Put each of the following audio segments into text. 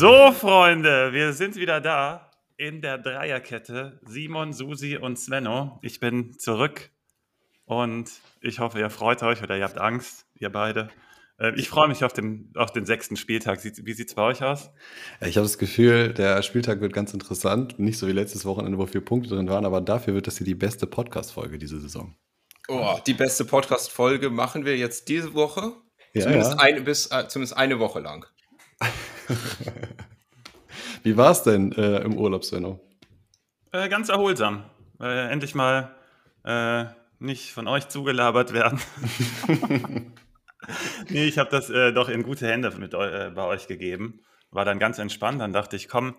So, Freunde, wir sind wieder da in der Dreierkette. Simon, Susi und Svenno. Ich bin zurück und ich hoffe, ihr freut euch oder ihr habt Angst, ihr beide. Äh, ich freue mich auf den, auf den sechsten Spieltag. Wie sieht es bei euch aus? Ich habe das Gefühl, der Spieltag wird ganz interessant. Nicht so wie letztes Wochenende, wo vier Punkte drin waren, aber dafür wird das hier die beste Podcast-Folge diese Saison. Oh, die beste Podcast-Folge machen wir jetzt diese Woche. Ja, zumindest, ja. Ein, bis, äh, zumindest eine Woche lang. Wie war es denn äh, im Urlaub, Svenno? Äh, ganz erholsam. Äh, endlich mal äh, nicht von euch zugelabert werden. nee, ich habe das äh, doch in gute Hände mit, äh, bei euch gegeben. War dann ganz entspannt. Dann dachte ich, komm,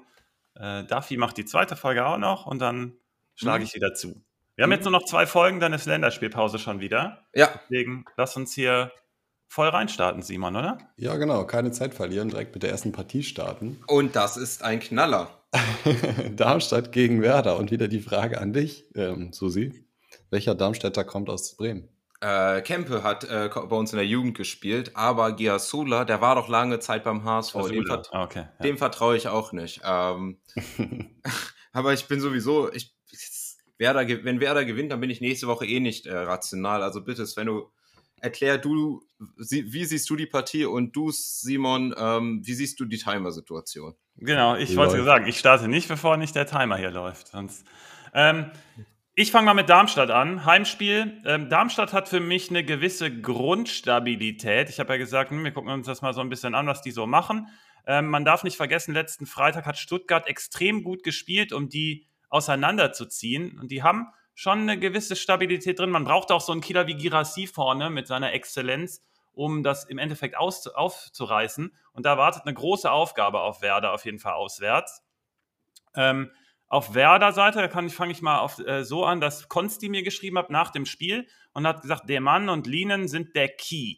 Duffy macht die zweite Folge auch noch und dann schlage mhm. ich wieder zu. Wir haben mhm. jetzt nur noch zwei Folgen, dann ist Länderspielpause schon wieder. Ja. Deswegen lass uns hier voll reinstarten, Simon, oder? Ja, genau. Keine Zeit verlieren, direkt mit der ersten Partie starten. Und das ist ein Knaller. Darmstadt gegen Werder. Und wieder die Frage an dich, ähm, Susi. Welcher Darmstädter kommt aus Bremen? Äh, Kempe hat äh, bei uns in der Jugend gespielt, aber Giasula, der war doch lange Zeit beim HSV. Dem, vert ah, okay, ja. dem vertraue ich auch nicht. Ähm, aber ich bin sowieso, ich, Werder, wenn Werder gewinnt, dann bin ich nächste Woche eh nicht äh, rational. Also bitte, wenn du erklär du, wie siehst du die Partie und du, Simon, ähm, wie siehst du die Timer-Situation? Genau, ich wollte sagen, ich starte nicht, bevor nicht der Timer hier läuft. Sonst, ähm, ich fange mal mit Darmstadt an. Heimspiel. Ähm, Darmstadt hat für mich eine gewisse Grundstabilität. Ich habe ja gesagt, hm, wir gucken uns das mal so ein bisschen an, was die so machen. Ähm, man darf nicht vergessen, letzten Freitag hat Stuttgart extrem gut gespielt, um die auseinanderzuziehen. Und die haben schon eine gewisse Stabilität drin. Man braucht auch so einen Killer wie Girassi vorne mit seiner Exzellenz, um das im Endeffekt aus, aufzureißen. Und da wartet eine große Aufgabe auf Werder auf jeden Fall auswärts. Ähm, auf Werder-Seite fange ich mal auf, äh, so an, dass Konsti mir geschrieben hat nach dem Spiel und hat gesagt, der Mann und Linen sind der Key.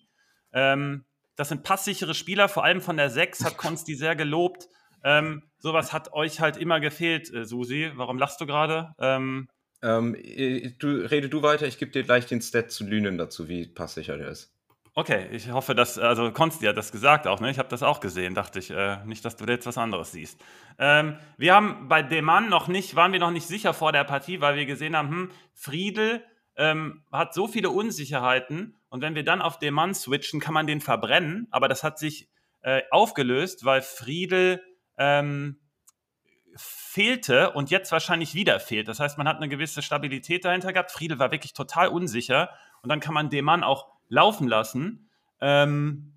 Ähm, das sind passsichere Spieler, vor allem von der 6 hat Konsti sehr gelobt. Ähm, sowas hat euch halt immer gefehlt, äh, Susi. Warum lachst du gerade? Ähm, ähm, du, rede du weiter, ich gebe dir gleich den Stat zu Lünen dazu, wie passsicher der ist. Okay, ich hoffe, dass, also Konsti hat das gesagt auch, ne? Ich habe das auch gesehen, dachte ich, äh, nicht, dass du jetzt was anderes siehst. Ähm, wir haben bei Demann noch nicht, waren wir noch nicht sicher vor der Partie, weil wir gesehen haben, hm, Friedel ähm, hat so viele Unsicherheiten und wenn wir dann auf Demann switchen, kann man den verbrennen, aber das hat sich äh, aufgelöst, weil Friedel ähm, fehlte und jetzt wahrscheinlich wieder fehlt. Das heißt, man hat eine gewisse Stabilität dahinter gehabt. Friedel war wirklich total unsicher und dann kann man den Mann auch laufen lassen. Ähm,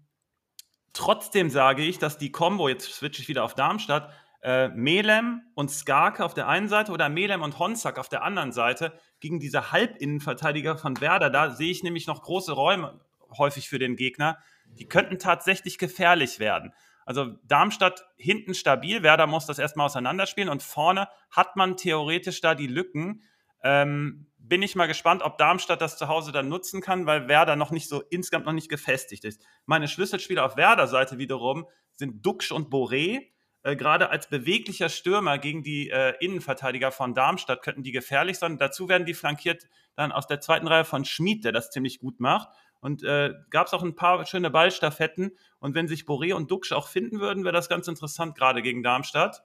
trotzdem sage ich, dass die Combo, jetzt switche ich wieder auf Darmstadt, äh, Melem und Skarke auf der einen Seite oder Melem und Honsack auf der anderen Seite gegen diese Halbinnenverteidiger von Werder, da sehe ich nämlich noch große Räume häufig für den Gegner. Die könnten tatsächlich gefährlich werden. Also Darmstadt hinten stabil, Werder muss das erstmal auseinanderspielen und vorne hat man theoretisch da die Lücken. Ähm, bin ich mal gespannt, ob Darmstadt das zu Hause dann nutzen kann, weil Werder noch nicht so insgesamt noch nicht gefestigt ist. Meine Schlüsselspieler auf Werder-Seite wiederum sind Duxch und Boré. Äh, Gerade als beweglicher Stürmer gegen die äh, Innenverteidiger von Darmstadt könnten die gefährlich sein. Dazu werden die flankiert dann aus der zweiten Reihe von Schmid, der das ziemlich gut macht. Und äh, gab es auch ein paar schöne Ballstaffetten. Und wenn sich Boré und Duxch auch finden würden, wäre das ganz interessant, gerade gegen Darmstadt.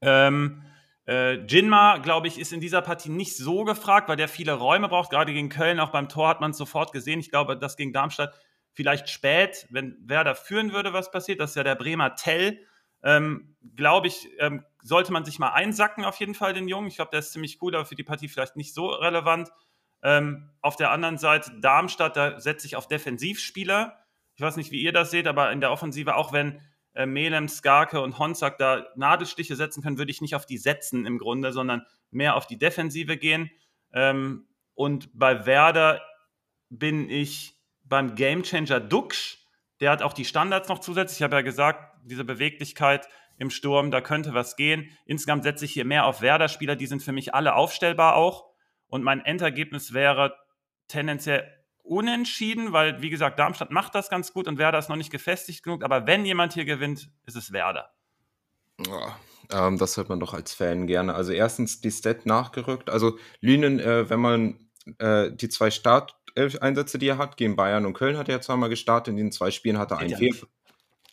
Ähm, äh, Jinma, glaube ich, ist in dieser Partie nicht so gefragt, weil der viele Räume braucht. Gerade gegen Köln, auch beim Tor hat man es sofort gesehen. Ich glaube, dass gegen Darmstadt vielleicht spät, wenn Werder führen würde, was passiert. Das ist ja der Bremer Tell. Ähm, glaube ich, ähm, sollte man sich mal einsacken, auf jeden Fall, den Jungen. Ich glaube, der ist ziemlich gut, aber für die Partie vielleicht nicht so relevant. Ähm, auf der anderen Seite Darmstadt, da setze ich auf Defensivspieler. Ich weiß nicht, wie ihr das seht, aber in der Offensive, auch wenn äh, Melem, Skarke und Honzak da Nadelstiche setzen können, würde ich nicht auf die setzen im Grunde, sondern mehr auf die Defensive gehen. Ähm, und bei Werder bin ich beim Gamechanger Duxch. Der hat auch die Standards noch zusätzlich. Ich habe ja gesagt, diese Beweglichkeit im Sturm, da könnte was gehen. Insgesamt setze ich hier mehr auf Werder-Spieler, die sind für mich alle aufstellbar auch. Und mein Endergebnis wäre tendenziell unentschieden, weil, wie gesagt, Darmstadt macht das ganz gut und Werder ist noch nicht gefestigt genug. Aber wenn jemand hier gewinnt, ist es Werder. Ja, ähm, das hört man doch als Fan gerne. Also erstens die Stat nachgerückt. Also Lünen, äh, wenn man äh, die zwei Starteinsätze, die er hat, gegen Bayern und Köln hat er zweimal gestartet. In den zwei Spielen hat er einen Fehl.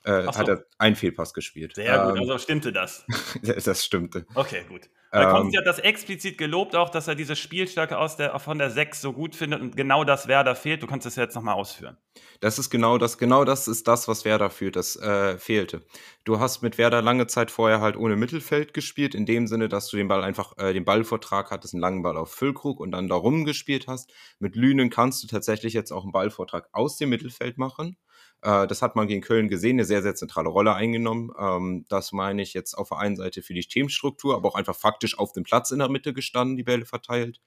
äh, so. hat er einen Fehlpass gespielt. Sehr gut, ähm, also stimmte das. das stimmte. Okay, gut. Weil ähm, Konsti hat das explizit gelobt auch, dass er diese Spielstärke aus der, von der 6 so gut findet und genau das Werder fehlt. Du kannst das ja jetzt nochmal ausführen. Das ist genau das, genau das ist das, was Werder führt, das äh, fehlte. Du hast mit Werder lange Zeit vorher halt ohne Mittelfeld gespielt, in dem Sinne, dass du den Ball einfach, äh, den Ballvortrag hattest, einen langen Ball auf Füllkrug und dann darum gespielt hast. Mit Lünen kannst du tatsächlich jetzt auch einen Ballvortrag aus dem Mittelfeld machen. Äh, das hat man gegen Köln gesehen, eine sehr, sehr zentrale Rolle eingenommen. Ähm, das meine ich jetzt auf der einen Seite für die Teamstruktur, aber auch einfach faktisch auf dem Platz in der Mitte gestanden, die Bälle verteilt.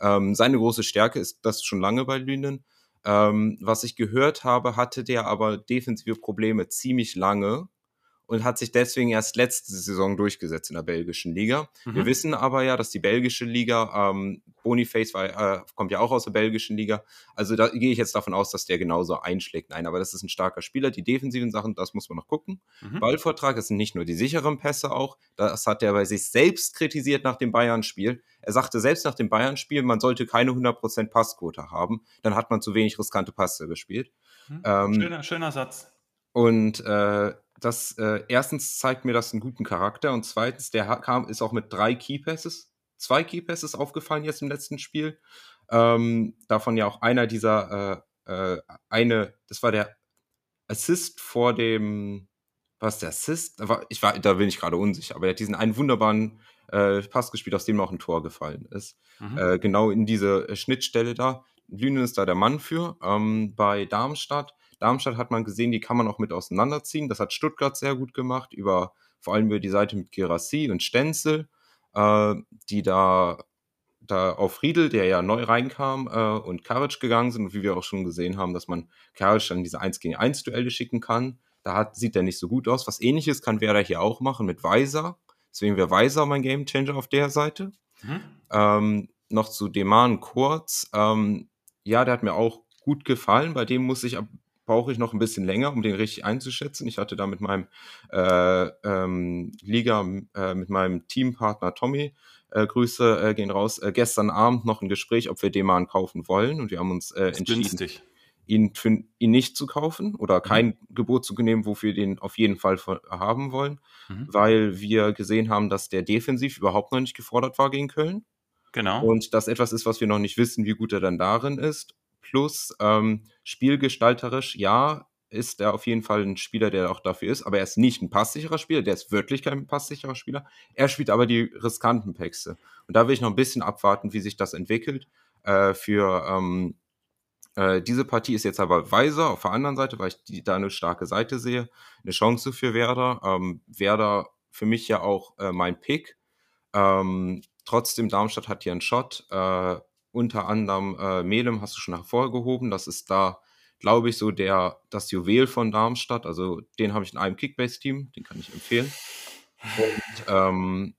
Ähm, seine große Stärke ist das schon lange bei Lünen. Ähm, was ich gehört habe, hatte der aber defensive Probleme ziemlich lange und hat sich deswegen erst letzte Saison durchgesetzt in der belgischen Liga. Mhm. Wir wissen aber ja, dass die belgische Liga, ähm, Boniface war, äh, kommt ja auch aus der belgischen Liga, also da gehe ich jetzt davon aus, dass der genauso einschlägt. Nein, aber das ist ein starker Spieler. Die defensiven Sachen, das muss man noch gucken. Mhm. Ballvortrag, das sind nicht nur die sicheren Pässe auch, das hat er bei sich selbst kritisiert nach dem Bayern-Spiel. Er sagte selbst nach dem Bayern-Spiel, man sollte keine 100% Passquote haben, dann hat man zu wenig riskante Pässe gespielt. Mhm. Ähm, schöner, schöner Satz. Und äh, das äh, erstens zeigt mir das einen guten Charakter und zweitens, der kam, ist auch mit drei Keypasses, zwei Keypasses aufgefallen jetzt im letzten Spiel. Ähm, davon ja auch einer dieser, äh, äh, eine, das war der Assist vor dem, was der Assist? Ich war, da bin ich gerade unsicher, aber er hat diesen einen wunderbaren äh, Pass gespielt, aus dem auch ein Tor gefallen ist. Mhm. Äh, genau in diese äh, Schnittstelle da. Lünen ist da der Mann für. Ähm, bei Darmstadt Darmstadt hat man gesehen, die kann man auch mit auseinanderziehen. Das hat Stuttgart sehr gut gemacht, über vor allem über die Seite mit Gerassi und Stenzel, äh, die da, da auf Riedel, der ja neu reinkam, äh, und Karic gegangen sind. Und wie wir auch schon gesehen haben, dass man Karic dann diese 1 gegen 1 Duelle schicken kann. Da hat, sieht er nicht so gut aus. Was ähnliches kann Werder hier auch machen mit Weiser. Deswegen wäre Weiser mein Gamechanger auf der Seite. Mhm. Ähm, noch zu Deman kurz. Ähm, ja, der hat mir auch gut gefallen. Bei dem muss ich brauche ich noch ein bisschen länger, um den richtig einzuschätzen. Ich hatte da mit meinem äh, ähm, Liga, äh, mit meinem Teampartner Tommy, äh, Grüße äh, gehen raus, äh, gestern Abend noch ein Gespräch, ob wir Deman kaufen wollen. Und wir haben uns äh, entschieden, ihn, für, ihn nicht zu kaufen oder mhm. kein mhm. Gebot zu nehmen, wofür wir den auf jeden Fall haben wollen, mhm. weil wir gesehen haben, dass der defensiv überhaupt noch nicht gefordert war gegen Köln. Genau. Und das etwas ist, was wir noch nicht wissen, wie gut er dann darin ist. Plus ähm, spielgestalterisch, ja, ist er auf jeden Fall ein Spieler, der auch dafür ist, aber er ist nicht ein passsicherer Spieler, der ist wirklich kein passsicherer Spieler. Er spielt aber die riskanten Päckse. Und da will ich noch ein bisschen abwarten, wie sich das entwickelt. Äh, für ähm, äh, diese Partie ist jetzt aber Weiser auf der anderen Seite, weil ich die, da eine starke Seite sehe. Eine Chance für Werder. Ähm, Werder für mich ja auch äh, mein Pick. Ähm, trotzdem, Darmstadt hat hier einen Shot. Unter anderem äh, Melem hast du schon hervorgehoben. Das ist da, glaube ich, so der, das Juwel von Darmstadt. Also den habe ich in einem Kickbase-Team, den kann ich empfehlen. Und ähm,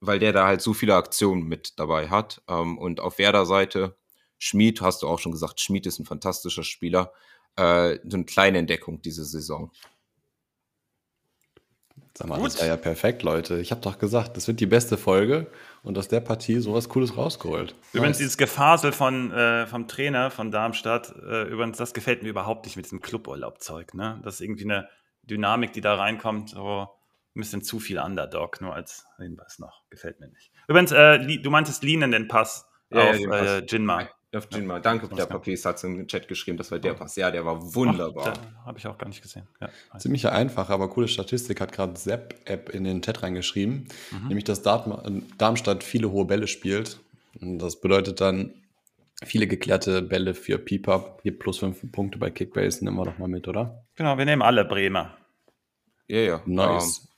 weil der da halt so viele Aktionen mit dabei hat. Ähm, und auf Werder-Seite, Schmid, hast du auch schon gesagt, Schmid ist ein fantastischer Spieler. Äh, so eine kleine Entdeckung diese Saison. Sag mal, Gut. das war ja perfekt, Leute. Ich habe doch gesagt, das wird die beste Folge und aus der Partie sowas Cooles rausgeholt. Übrigens, nice. dieses Gefasel von, äh, vom Trainer von Darmstadt, äh, übrigens, das gefällt mir überhaupt nicht mit diesem Cluburlaubzeug. Ne? Das ist irgendwie eine Dynamik, die da reinkommt, so ein bisschen zu viel Underdog, nur als Hinweis noch. Gefällt mir nicht. Übrigens, äh, du meintest Linen den Pass ja, auf ja, äh, Jinma. Auf Jinma. Danke, der Papis hat es im Chat geschrieben, das war der Pass. Ja, der war wunderbar. Habe ich auch gar nicht gesehen. Ja, Ziemlich einfach, aber coole Statistik hat gerade Sepp-App in den Chat reingeschrieben, mhm. nämlich dass Darmstadt viele hohe Bälle spielt. Und das bedeutet dann viele geklärte Bälle für Pipap. Hier plus fünf Punkte bei Kickbase, nehmen wir doch mal mit, oder? Genau, wir nehmen alle Bremer. Ja, ja. Nice. Um,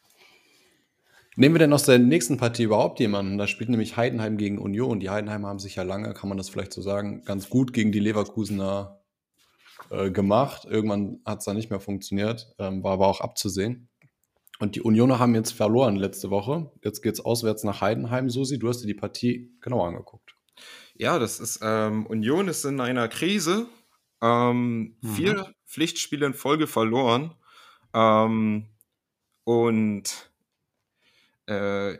Nehmen wir denn aus der nächsten Partie überhaupt jemanden? Da spielt nämlich Heidenheim gegen Union. Die Heidenheimer haben sich ja lange, kann man das vielleicht so sagen, ganz gut gegen die Leverkusener äh, gemacht. Irgendwann hat es dann nicht mehr funktioniert, ähm, war aber auch abzusehen. Und die Unioner haben jetzt verloren letzte Woche. Jetzt geht es auswärts nach Heidenheim. Susi, du hast dir die Partie genau angeguckt. Ja, das ist, ähm, Union ist in einer Krise. Ähm, mhm. Vier Pflichtspiele in Folge verloren. Ähm, und äh,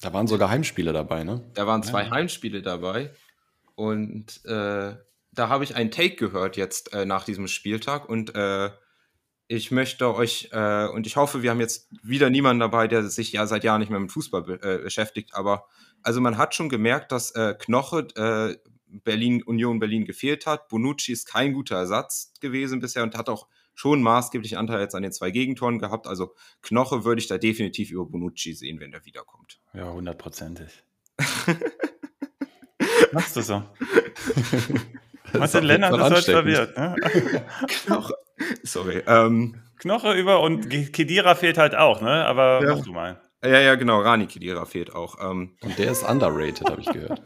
da waren sogar Heimspiele dabei, ne? Da waren zwei ja. Heimspiele dabei. Und äh, da habe ich einen Take gehört jetzt äh, nach diesem Spieltag und äh, ich möchte euch, äh, und ich hoffe, wir haben jetzt wieder niemanden dabei, der sich ja seit Jahren nicht mehr mit Fußball be äh, beschäftigt, aber also man hat schon gemerkt, dass äh, Knoche äh, Berlin, Union Berlin gefehlt hat. Bonucci ist kein guter Ersatz gewesen bisher und hat auch schon maßgeblich Anteil jetzt an den zwei Gegentoren gehabt. Also Knoche würde ich da definitiv über Bonucci sehen, wenn der wiederkommt. Ja, hundertprozentig. Machst du so? Martin Lennart ist heute verwirrt. Ne? Knoche. Sorry. Ähm, Knoche über und Kedira fehlt halt auch, ne? Aber ja. mach du mal. Ja, ja, genau. Rani Kedira fehlt auch. Ähm, und der ist underrated, habe ich gehört.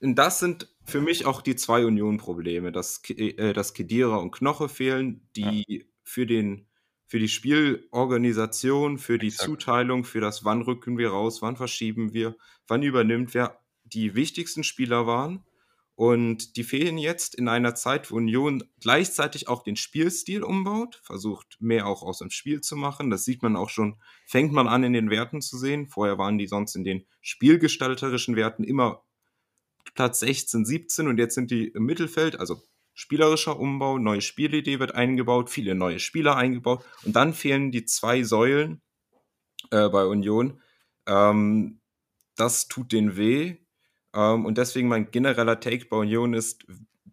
Und das sind für mich auch die zwei Union-Probleme, dass, äh, dass Kedira und Knoche fehlen, die ja. für, den, für die Spielorganisation, für die Exakt. Zuteilung, für das wann rücken wir raus, wann verschieben wir, wann übernimmt wer die wichtigsten Spieler waren. Und die fehlen jetzt in einer Zeit, wo Union gleichzeitig auch den Spielstil umbaut, versucht mehr auch aus dem Spiel zu machen. Das sieht man auch schon, fängt man an in den Werten zu sehen. Vorher waren die sonst in den spielgestalterischen Werten immer Platz 16, 17 und jetzt sind die im Mittelfeld, also spielerischer Umbau, neue Spielidee wird eingebaut, viele neue Spieler eingebaut und dann fehlen die zwei Säulen äh, bei Union. Ähm, das tut den weh ähm, und deswegen mein genereller Take bei Union ist,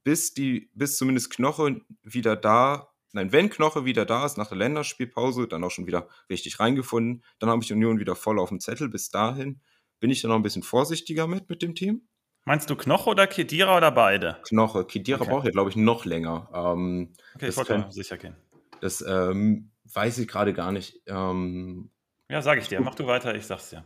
bis die, bis zumindest Knoche wieder da, nein, wenn Knoche wieder da ist nach der Länderspielpause, dann auch schon wieder richtig reingefunden, dann habe ich Union wieder voll auf dem Zettel. Bis dahin bin ich dann noch ein bisschen vorsichtiger mit mit dem Team. Meinst du Knoche oder Kedira oder beide? Knoche. Kedira okay. braucht ja, glaube ich, noch länger. Ähm, okay, ich wollte sicher gehen. Das ähm, weiß ich gerade gar nicht. Ähm, ja, sage ich dir. Mach du weiter, ich sag's dir.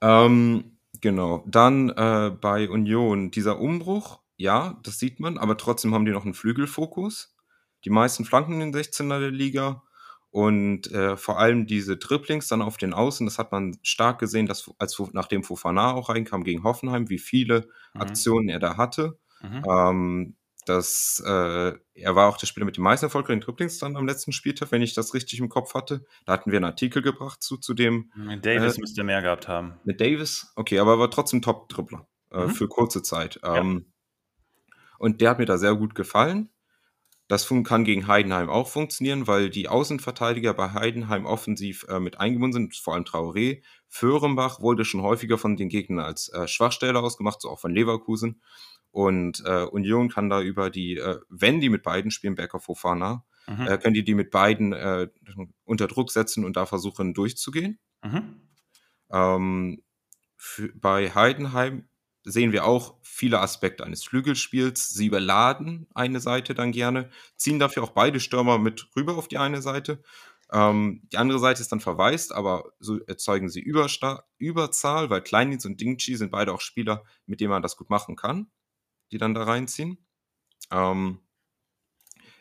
Ähm, genau. Dann äh, bei Union, dieser Umbruch, ja, das sieht man, aber trotzdem haben die noch einen Flügelfokus. Die meisten Flanken in den 16er der Liga. Und äh, vor allem diese Dribblings dann auf den Außen, das hat man stark gesehen, dass als nachdem Fofana auch reinkam gegen Hoffenheim, wie viele mhm. Aktionen er da hatte. Mhm. Ähm, das, äh, er war auch der Spieler mit den meisten erfolgreichen Dribblings dann am letzten Spieltag, wenn ich das richtig im Kopf hatte. Da hatten wir einen Artikel gebracht zu, zu dem. Mit Davis äh, müsste mehr gehabt haben. Mit Davis? Okay, aber er war trotzdem Top-Dribbler äh, mhm. für kurze Zeit. Ähm, ja. Und der hat mir da sehr gut gefallen. Das kann gegen Heidenheim auch funktionieren, weil die Außenverteidiger bei Heidenheim offensiv äh, mit eingebunden sind, vor allem Traoré. Föhrenbach wurde schon häufiger von den Gegnern als äh, Schwachstelle ausgemacht, so auch von Leverkusen. Und äh, Union kann da über die, äh, wenn die mit beiden spielen, Becker Fofana, mhm. äh, können die die mit beiden äh, unter Druck setzen und da versuchen durchzugehen. Mhm. Ähm, für, bei Heidenheim sehen wir auch viele Aspekte eines Flügelspiels. Sie überladen eine Seite dann gerne, ziehen dafür auch beide Stürmer mit rüber auf die eine Seite. Ähm, die andere Seite ist dann verwaist, aber so erzeugen sie Übersta Überzahl, weil Kleindienst und Dingchi sind beide auch Spieler, mit denen man das gut machen kann, die dann da reinziehen. Ähm,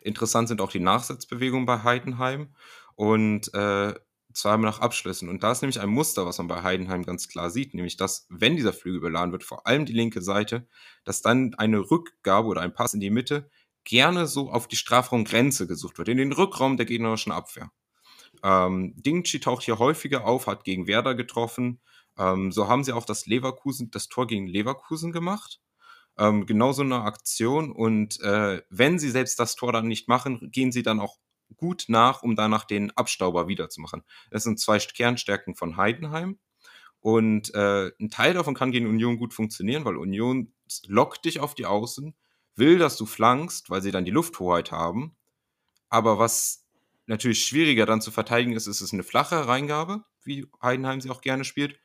interessant sind auch die Nachsetzbewegungen bei Heidenheim und äh, zweimal nach Abschlüssen. Und da ist nämlich ein Muster, was man bei Heidenheim ganz klar sieht, nämlich dass, wenn dieser Flügel beladen wird, vor allem die linke Seite, dass dann eine Rückgabe oder ein Pass in die Mitte gerne so auf die Strafraumgrenze gesucht wird, in den Rückraum der gegnerischen Abwehr. Ähm, Dingchi taucht hier häufiger auf, hat gegen Werder getroffen. Ähm, so haben sie auch das Leverkusen, das Tor gegen Leverkusen gemacht. Ähm, genau so eine Aktion. Und äh, wenn sie selbst das Tor dann nicht machen, gehen sie dann auch gut nach, um danach den Abstauber wiederzumachen. Das sind zwei Kernstärken von Heidenheim. Und äh, ein Teil davon kann gegen Union gut funktionieren, weil Union lockt dich auf die Außen, will, dass du flankst, weil sie dann die Lufthoheit haben. Aber was natürlich schwieriger dann zu verteidigen ist, ist es eine flache Reingabe, wie Heidenheim sie auch gerne spielt.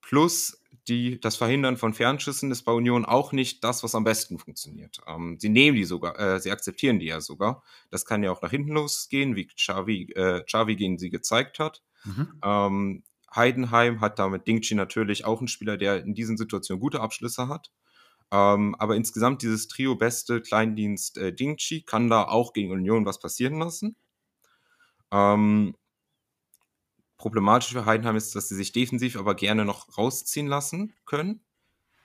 Plus die, das Verhindern von Fernschüssen ist bei Union auch nicht das, was am besten funktioniert. Ähm, sie nehmen die sogar, äh, sie akzeptieren die ja sogar. Das kann ja auch nach hinten losgehen, wie Xavi, äh, Xavi gegen sie gezeigt hat. Mhm. Ähm, Heidenheim hat damit Dingchi natürlich auch einen Spieler, der in diesen Situationen gute Abschlüsse hat. Ähm, aber insgesamt dieses Trio beste Kleindienst äh, Dingchi kann da auch gegen Union was passieren lassen. Ähm, Problematisch für Heidenheim ist, dass sie sich defensiv aber gerne noch rausziehen lassen können.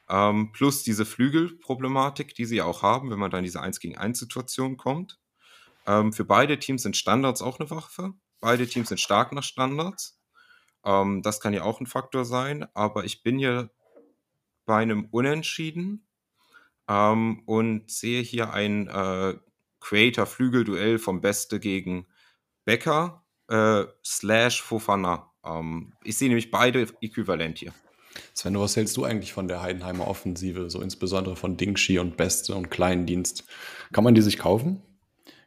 Ähm, plus diese Flügelproblematik, die sie auch haben, wenn man dann in diese 1 gegen 1 Situation kommt. Ähm, für beide Teams sind Standards auch eine Waffe. Beide Teams sind stark nach Standards. Ähm, das kann ja auch ein Faktor sein, aber ich bin hier bei einem Unentschieden ähm, und sehe hier ein äh, Creator-Flügel-Duell vom Beste gegen Becker äh, slash Fofana. Ähm, ich sehe nämlich beide äquivalent hier. Sven, was hältst du eigentlich von der Heidenheimer Offensive, so insbesondere von Dingshi und Beste und Kleindienst? Kann man die sich kaufen?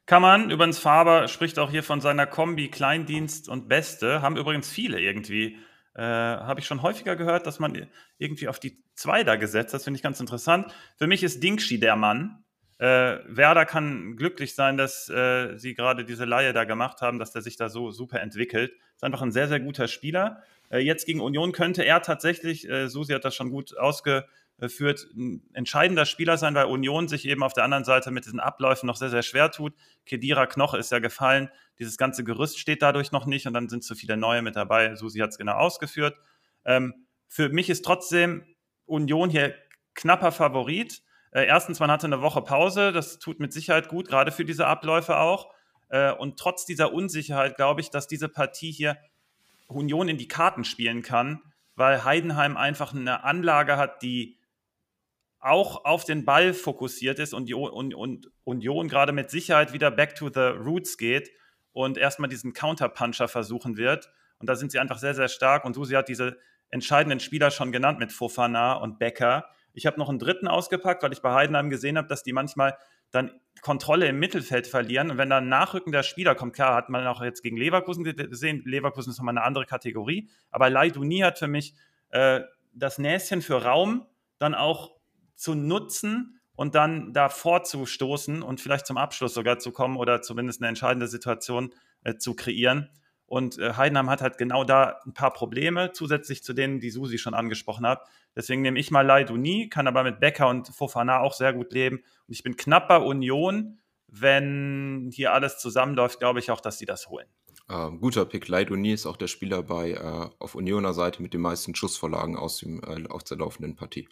Kann man. Übrigens, Faber spricht auch hier von seiner Kombi Kleindienst und Beste. Haben übrigens viele irgendwie. Äh, Habe ich schon häufiger gehört, dass man irgendwie auf die zwei da gesetzt. Das finde ich ganz interessant. Für mich ist Dingshi der Mann. Äh, Werder kann glücklich sein, dass äh, sie gerade diese Laie da gemacht haben, dass der sich da so super entwickelt. Ist einfach ein sehr, sehr guter Spieler. Äh, jetzt gegen Union könnte er tatsächlich, äh, Susi hat das schon gut ausgeführt, ein entscheidender Spieler sein, weil Union sich eben auf der anderen Seite mit diesen Abläufen noch sehr, sehr schwer tut. Kedira Knoche ist ja gefallen. Dieses ganze Gerüst steht dadurch noch nicht und dann sind zu viele neue mit dabei. Susi hat es genau ausgeführt. Ähm, für mich ist trotzdem Union hier knapper Favorit. Äh, erstens, man hatte eine Woche Pause, das tut mit Sicherheit gut, gerade für diese Abläufe auch. Äh, und trotz dieser Unsicherheit glaube ich, dass diese Partie hier Union in die Karten spielen kann, weil Heidenheim einfach eine Anlage hat, die auch auf den Ball fokussiert ist und, und, und Union gerade mit Sicherheit wieder back to the roots geht und erstmal diesen Counterpuncher versuchen wird. Und da sind sie einfach sehr, sehr stark. Und Susi hat diese entscheidenden Spieler schon genannt mit Fofana und Becker. Ich habe noch einen dritten ausgepackt, weil ich bei Heidenheim gesehen habe, dass die manchmal dann Kontrolle im Mittelfeld verlieren. Und wenn dann ein nachrückender Spieler kommt, klar, hat man auch jetzt gegen Leverkusen gesehen, Leverkusen ist nochmal eine andere Kategorie, aber Leiduni hat für mich äh, das Näschen für Raum dann auch zu nutzen und dann da vorzustoßen und vielleicht zum Abschluss sogar zu kommen oder zumindest eine entscheidende Situation äh, zu kreieren. Und äh, Heidenheim hat halt genau da ein paar Probleme, zusätzlich zu denen, die Susi schon angesprochen hat. Deswegen nehme ich mal Leiduni, kann aber mit Becker und Fofana auch sehr gut leben. Und ich bin knapp bei Union. Wenn hier alles zusammenläuft, glaube ich auch, dass sie das holen. Ähm, guter Pick. Leiduni ist auch der Spieler bei äh, auf Unioner Seite mit den meisten Schussvorlagen aus, dem, äh, aus der laufenden Partie.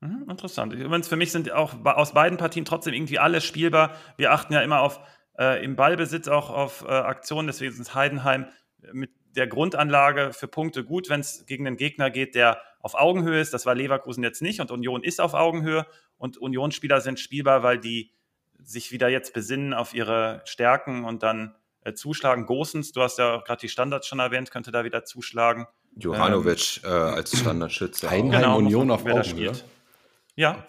Mhm, interessant. Übrigens, für mich sind auch aus beiden Partien trotzdem irgendwie alle spielbar. Wir achten ja immer auf äh, im Ballbesitz auch auf äh, Aktionen. Deswegen ist Heidenheim mit der Grundanlage für Punkte gut, wenn es gegen einen Gegner geht, der auf Augenhöhe ist. Das war Leverkusen jetzt nicht und Union ist auf Augenhöhe und Unionsspieler sind spielbar, weil die sich wieder jetzt besinnen auf ihre Stärken und dann äh, zuschlagen. Gosens, du hast ja gerade die Standards schon erwähnt, könnte da wieder zuschlagen. Johanovic ähm, äh, als Standardschütze. Heidenheim genau, Union auf Augenhöhe. Ja,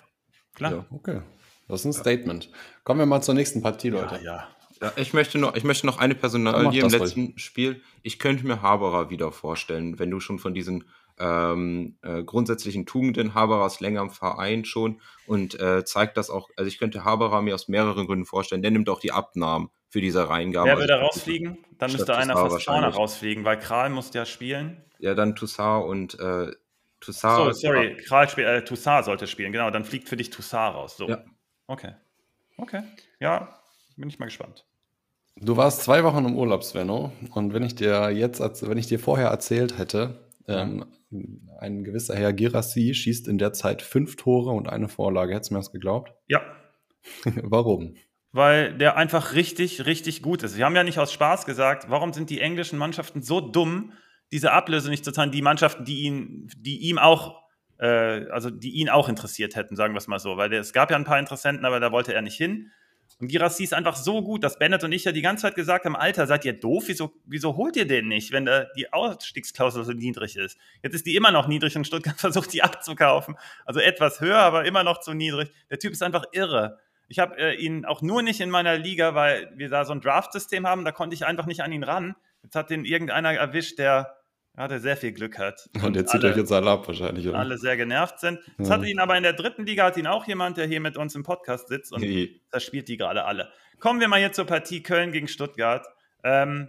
klar. Ja, okay. Das ist ein Statement. Kommen wir mal zur nächsten Partie, Leute. Ja, ja. Ja, ich möchte noch, ich möchte noch eine Personalie im letzten ruhig. Spiel. Ich könnte mir Haberer wieder vorstellen, wenn du schon von diesen ähm, äh, grundsätzlichen Tugenden Haberer ist länger im Verein schon und äh, zeigt das auch. Also ich könnte Haberer mir aus mehreren Gründen vorstellen. Der nimmt auch die Abnahmen für diese Reingabe. Wer würde also, rausfliegen? Dann müsste einer fast vorne rausfliegen, weil Kral muss ja spielen. Ja, dann Toussaint und äh, Toussaint. So, sorry, Kral spielt, äh, Toussaint sollte spielen, genau. Dann fliegt für dich Toussaint raus. So. Ja. Okay. Okay. Ja, bin ich mal gespannt. Du warst zwei Wochen im Urlaub, Svenno, und wenn ich dir jetzt, wenn ich dir vorher erzählt hätte, ähm, ein gewisser Herr Girassi schießt in der Zeit fünf Tore und eine Vorlage, hättest du mir das geglaubt? Ja. Warum? Weil der einfach richtig, richtig gut ist. Wir haben ja nicht aus Spaß gesagt, warum sind die englischen Mannschaften so dumm, diese Ablöse nicht zu zahlen, die Mannschaften, die ihn, die ihm auch, äh, also die ihn auch interessiert hätten, sagen wir es mal so. Weil der, es gab ja ein paar Interessenten, aber da wollte er nicht hin. Und Girassi ist einfach so gut, dass Bennett und ich ja die ganze Zeit gesagt haben, Alter, seid ihr doof? Wieso, wieso holt ihr den nicht, wenn da die Ausstiegsklausel so niedrig ist? Jetzt ist die immer noch niedrig und Stuttgart versucht, die abzukaufen. Also etwas höher, aber immer noch zu niedrig. Der Typ ist einfach irre. Ich habe äh, ihn auch nur nicht in meiner Liga, weil wir da so ein Draft-System haben, da konnte ich einfach nicht an ihn ran. Jetzt hat den irgendeiner erwischt, der ja, der sehr viel Glück hat. Und, und der zieht alle, euch jetzt alle ab wahrscheinlich, oder? Alle sehr genervt sind. Jetzt ja. hat ihn aber in der dritten Liga, hat ihn auch jemand, der hier mit uns im Podcast sitzt und nee. da spielt die gerade alle. Kommen wir mal hier zur Partie Köln gegen Stuttgart. Ähm,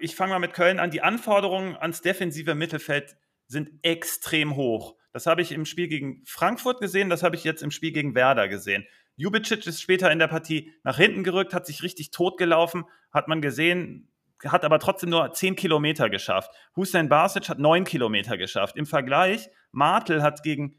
ich fange mal mit Köln an. Die Anforderungen ans defensive Mittelfeld sind extrem hoch. Das habe ich im Spiel gegen Frankfurt gesehen, das habe ich jetzt im Spiel gegen Werder gesehen. Jubicic ist später in der Partie nach hinten gerückt, hat sich richtig totgelaufen, hat man gesehen, hat aber trotzdem nur 10 Kilometer geschafft. Hussein Basic hat 9 Kilometer geschafft. Im Vergleich, Martel hat gegen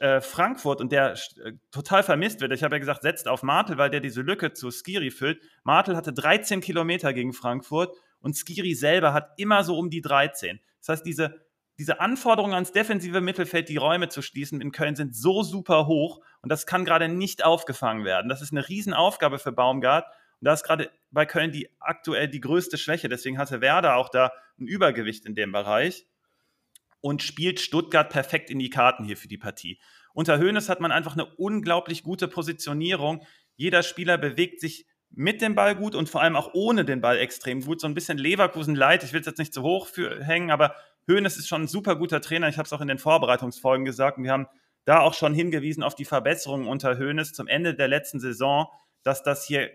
äh, Frankfurt und der äh, total vermisst wird. Ich habe ja gesagt, setzt auf Martel, weil der diese Lücke zu Skiri füllt. Martel hatte 13 Kilometer gegen Frankfurt und Skiri selber hat immer so um die 13. Das heißt, diese, diese Anforderungen ans defensive Mittelfeld, die Räume zu schließen in Köln sind so super hoch und das kann gerade nicht aufgefangen werden. Das ist eine Riesenaufgabe für Baumgart Und da ist gerade bei Köln die aktuell die größte Schwäche. Deswegen hatte Werder auch da ein Übergewicht in dem Bereich und spielt Stuttgart perfekt in die Karten hier für die Partie. Unter Hoeneß hat man einfach eine unglaublich gute Positionierung. Jeder Spieler bewegt sich mit dem Ball gut und vor allem auch ohne den Ball extrem gut. So ein bisschen Leverkusen leid. Ich will es jetzt nicht zu hoch für, hängen, aber Hoeneß ist schon ein super guter Trainer. Ich habe es auch in den Vorbereitungsfolgen gesagt. Und wir haben da auch schon hingewiesen auf die Verbesserungen unter Hoeneß zum Ende der letzten Saison, dass das hier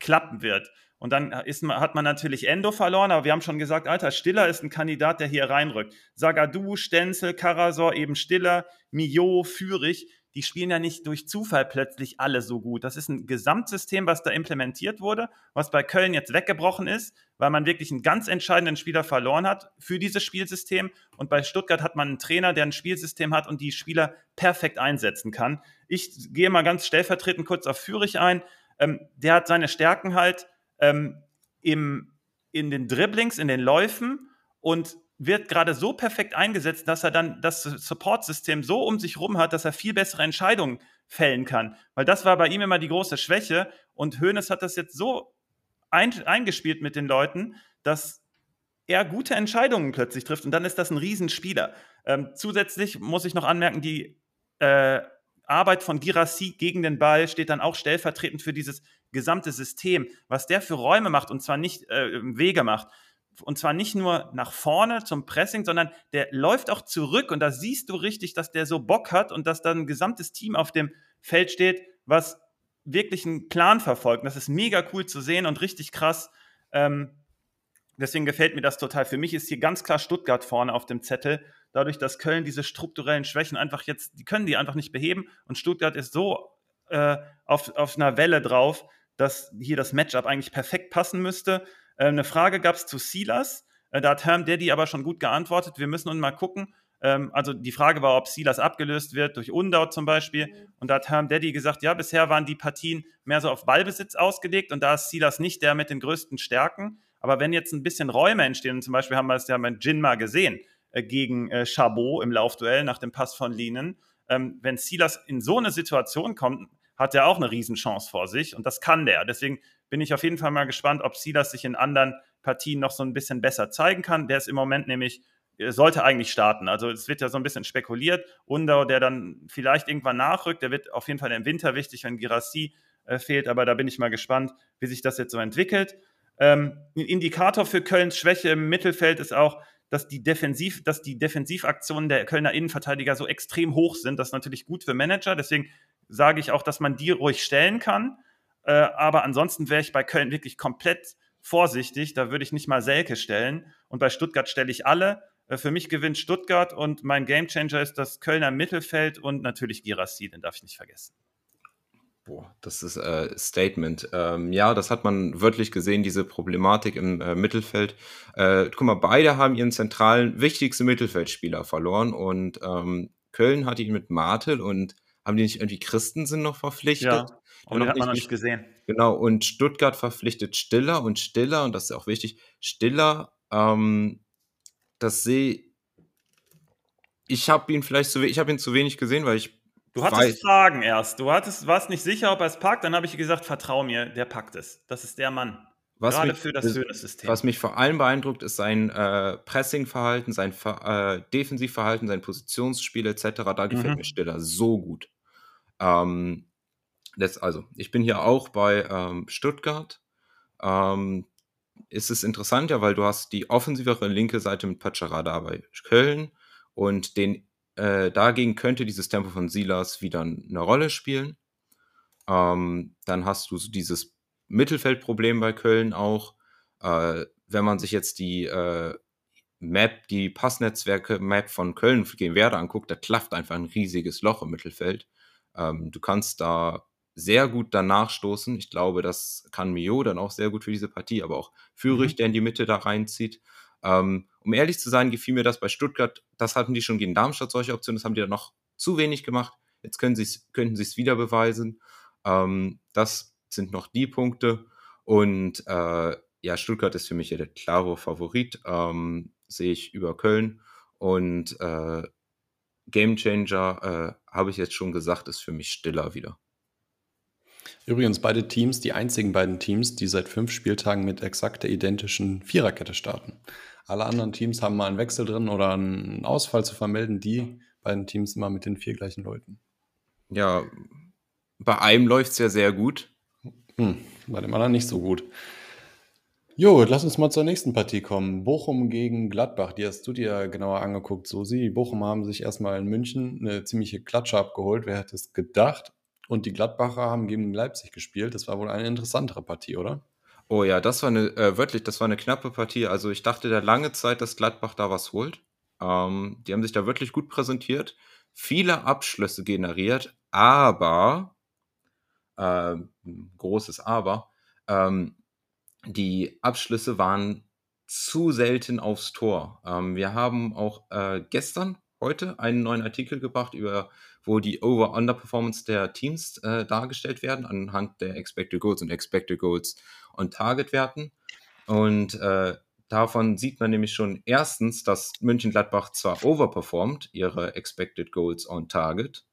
klappen wird. Und dann ist, hat man natürlich Endo verloren, aber wir haben schon gesagt, Alter, Stiller ist ein Kandidat, der hier reinrückt. Sagadu, Stenzel, Karasor, eben Stiller, Mio, Fürich, die spielen ja nicht durch Zufall plötzlich alle so gut. Das ist ein Gesamtsystem, was da implementiert wurde, was bei Köln jetzt weggebrochen ist, weil man wirklich einen ganz entscheidenden Spieler verloren hat für dieses Spielsystem. Und bei Stuttgart hat man einen Trainer, der ein Spielsystem hat und die Spieler perfekt einsetzen kann. Ich gehe mal ganz stellvertretend kurz auf Fürich ein. Ähm, der hat seine Stärken halt ähm, im, in den Dribblings, in den Läufen und wird gerade so perfekt eingesetzt, dass er dann das Support-System so um sich rum hat, dass er viel bessere Entscheidungen fällen kann. Weil das war bei ihm immer die große Schwäche. Und Hoeneß hat das jetzt so ein, eingespielt mit den Leuten, dass er gute Entscheidungen plötzlich trifft. Und dann ist das ein Riesenspieler. Ähm, zusätzlich muss ich noch anmerken, die äh, Arbeit von Girassi gegen den Ball steht dann auch stellvertretend für dieses gesamte System. Was der für Räume macht und zwar nicht äh, Wege macht. Und zwar nicht nur nach vorne zum Pressing, sondern der läuft auch zurück und da siehst du richtig, dass der so Bock hat und dass da ein gesamtes Team auf dem Feld steht, was wirklich einen Plan verfolgt. Und das ist mega cool zu sehen und richtig krass. Ähm, deswegen gefällt mir das total. Für mich ist hier ganz klar Stuttgart vorne auf dem Zettel dadurch, dass Köln diese strukturellen Schwächen einfach jetzt, die können die einfach nicht beheben und Stuttgart ist so äh, auf, auf einer Welle drauf, dass hier das Matchup eigentlich perfekt passen müsste. Äh, eine Frage gab es zu Silas, äh, da hat Herm Daddy aber schon gut geantwortet. Wir müssen uns mal gucken. Ähm, also die Frage war, ob Silas abgelöst wird durch Undau zum Beispiel. Und da hat Herm Daddy gesagt, ja, bisher waren die Partien mehr so auf Ballbesitz ausgelegt und da ist Silas nicht der mit den größten Stärken. Aber wenn jetzt ein bisschen Räume entstehen, zum Beispiel haben wir es ja mit Jin mal gesehen, gegen äh, Chabot im Laufduell nach dem Pass von Linen. Ähm, wenn Silas in so eine Situation kommt, hat er auch eine Riesenchance vor sich und das kann der. Deswegen bin ich auf jeden Fall mal gespannt, ob Silas sich in anderen Partien noch so ein bisschen besser zeigen kann. Der ist im Moment nämlich, sollte eigentlich starten. Also es wird ja so ein bisschen spekuliert. Undau, der dann vielleicht irgendwann nachrückt, der wird auf jeden Fall im Winter wichtig, wenn Girassi äh, fehlt. Aber da bin ich mal gespannt, wie sich das jetzt so entwickelt. Ähm, ein Indikator für Kölns Schwäche im Mittelfeld ist auch, dass die, Defensiv, dass die Defensivaktionen der Kölner Innenverteidiger so extrem hoch sind. Das ist natürlich gut für Manager. Deswegen sage ich auch, dass man die ruhig stellen kann. Äh, aber ansonsten wäre ich bei Köln wirklich komplett vorsichtig. Da würde ich nicht mal Selke stellen. Und bei Stuttgart stelle ich alle. Äh, für mich gewinnt Stuttgart und mein Gamechanger ist das Kölner Mittelfeld und natürlich Girassi, den darf ich nicht vergessen. Boah, das ist äh, Statement. Ähm, ja, das hat man wörtlich gesehen, diese Problematik im äh, Mittelfeld. Äh, guck mal, beide haben ihren zentralen, wichtigsten Mittelfeldspieler verloren und ähm, Köln hatte ihn mit Martel und haben die nicht irgendwie Christensen noch verpflichtet? Ja, aber den hat man noch nicht gesehen. Genau, und Stuttgart verpflichtet Stiller und Stiller, und das ist auch wichtig, Stiller, ähm, das sehe ich habe ihn vielleicht zu ich habe ihn zu wenig gesehen, weil ich Du hattest weiß. Fragen erst. Du hattest, warst nicht sicher, ob er es packt. Dann habe ich gesagt, vertrau mir, der packt es. Das ist der Mann. Was Gerade mich, für das System. Was mich vor allem beeindruckt, ist sein äh, Pressingverhalten, sein äh, Defensivverhalten, sein Positionsspiel etc. Da gefällt mhm. mir Stiller so gut. Ähm, das, also, ich bin hier auch bei ähm, Stuttgart. Ähm, ist es interessant, ja, weil du hast die offensivere linke Seite mit Pacharada bei Köln und den äh, dagegen könnte dieses Tempo von Silas wieder eine Rolle spielen. Ähm, dann hast du so dieses Mittelfeldproblem bei Köln auch. Äh, wenn man sich jetzt die äh, Map, die Passnetzwerke-Map von Köln gegen Werder anguckt, da klafft einfach ein riesiges Loch im Mittelfeld. Ähm, du kannst da sehr gut danach stoßen. Ich glaube, das kann Mio dann auch sehr gut für diese Partie, aber auch Fürich, mhm. der in die Mitte da reinzieht. Ähm, um ehrlich zu sein, gefiel mir das bei Stuttgart. Das hatten die schon gegen Darmstadt solche Optionen, das haben die dann noch zu wenig gemacht. Jetzt können sie's, könnten sie es wieder beweisen. Ähm, das sind noch die Punkte. Und äh, ja, Stuttgart ist für mich der klare Favorit, ähm, sehe ich über Köln. Und äh, Gamechanger, äh, habe ich jetzt schon gesagt, ist für mich Stiller wieder. Übrigens beide Teams, die einzigen beiden Teams, die seit fünf Spieltagen mit exakt der identischen Viererkette starten. Alle anderen Teams haben mal einen Wechsel drin oder einen Ausfall zu vermelden, die beiden Teams immer mit den vier gleichen Leuten. Ja, bei einem läuft es ja sehr gut. Hm, bei dem anderen nicht so gut. Jo, lass uns mal zur nächsten Partie kommen. Bochum gegen Gladbach. Die hast du dir genauer angeguckt, Susi. Bochum haben sich erstmal in München eine ziemliche Klatsche abgeholt. Wer hätte es gedacht? Und die Gladbacher haben gegen Leipzig gespielt. Das war wohl eine interessantere Partie, oder? Oh ja, das war eine, äh, wörtlich, das war eine knappe Partie. Also ich dachte da lange Zeit, dass Gladbach da was holt. Ähm, die haben sich da wirklich gut präsentiert, viele Abschlüsse generiert, aber, äh, großes Aber, ähm, die Abschlüsse waren zu selten aufs Tor. Ähm, wir haben auch äh, gestern, heute, einen neuen Artikel gebracht über wo die Over-Under-Performance der Teams äh, dargestellt werden anhand der Expected Goals und Expected Goals und Target-Werten. Und äh, davon sieht man nämlich schon erstens, dass München-Gladbach zwar overperformt, ihre Expected Goals on Target,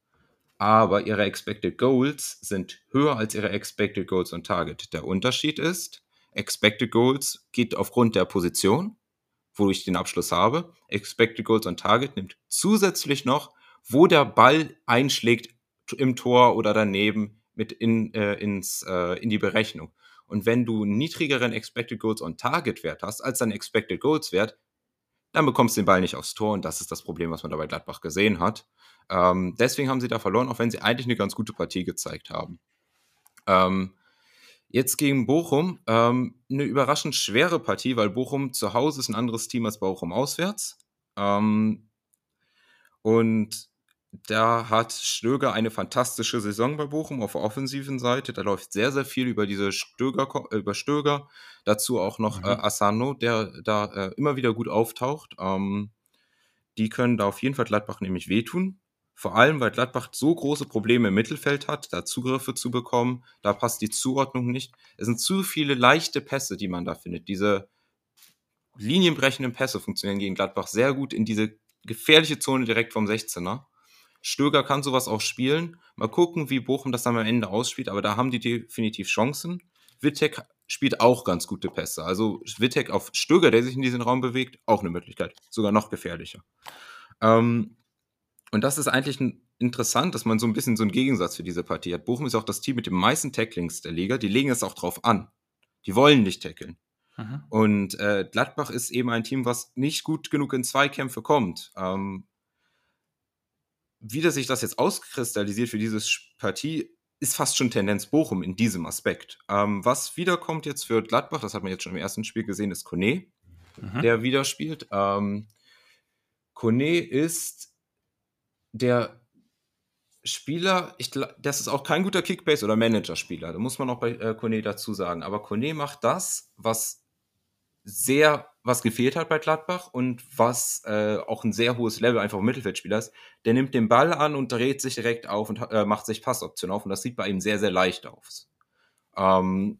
aber ihre Expected Goals sind höher als ihre Expected Goals on Target. Der Unterschied ist, Expected Goals geht aufgrund der Position, wo ich den Abschluss habe. Expected Goals on Target nimmt zusätzlich noch wo der Ball einschlägt im Tor oder daneben mit in, äh, ins, äh, in die Berechnung. Und wenn du einen niedrigeren Expected Goals on Target Wert hast als dein Expected Goals Wert, dann bekommst du den Ball nicht aufs Tor und das ist das Problem, was man da bei Gladbach gesehen hat. Ähm, deswegen haben sie da verloren, auch wenn sie eigentlich eine ganz gute Partie gezeigt haben. Ähm, jetzt gegen Bochum ähm, eine überraschend schwere Partie, weil Bochum zu Hause ist ein anderes Team als Bochum auswärts. Ähm, und da hat Stöger eine fantastische Saison bei Bochum auf der offensiven Seite. Da läuft sehr, sehr viel über diese Stöger, über Stöger. Dazu auch noch mhm. äh, Asano, der da äh, immer wieder gut auftaucht. Ähm, die können da auf jeden Fall Gladbach nämlich wehtun. Vor allem, weil Gladbach so große Probleme im Mittelfeld hat, da Zugriffe zu bekommen. Da passt die Zuordnung nicht. Es sind zu viele leichte Pässe, die man da findet. Diese linienbrechenden Pässe funktionieren gegen Gladbach sehr gut in diese gefährliche Zone direkt vom 16er. Stöger kann sowas auch spielen. Mal gucken, wie Bochum das dann am Ende ausspielt, aber da haben die definitiv Chancen. Wittek spielt auch ganz gute Pässe. Also Wittek auf Stöger, der sich in diesen Raum bewegt, auch eine Möglichkeit. Sogar noch gefährlicher. Ähm, und das ist eigentlich interessant, dass man so ein bisschen so einen Gegensatz für diese Partie hat. Bochum ist auch das Team mit den meisten Tacklings der Liga. Die legen es auch drauf an. Die wollen nicht tackeln. Mhm. Und äh, Gladbach ist eben ein Team, was nicht gut genug in Zweikämpfe kommt. Ähm, wie das sich das jetzt auskristallisiert für diese Partie, ist fast schon Tendenz Bochum in diesem Aspekt. Ähm, was wiederkommt jetzt für Gladbach, das hat man jetzt schon im ersten Spiel gesehen, ist Kone, mhm. der wieder spielt. Ähm, Kone ist der Spieler, ich, das ist auch kein guter Kickbase- oder Manager-Spieler, da muss man auch bei äh, Kone dazu sagen. Aber Kone macht das, was sehr was gefehlt hat bei Gladbach und was äh, auch ein sehr hohes Level einfach Mittelfeldspieler ist. Der nimmt den Ball an und dreht sich direkt auf und äh, macht sich Passoption auf und das sieht bei ihm sehr, sehr leicht aus. Ähm,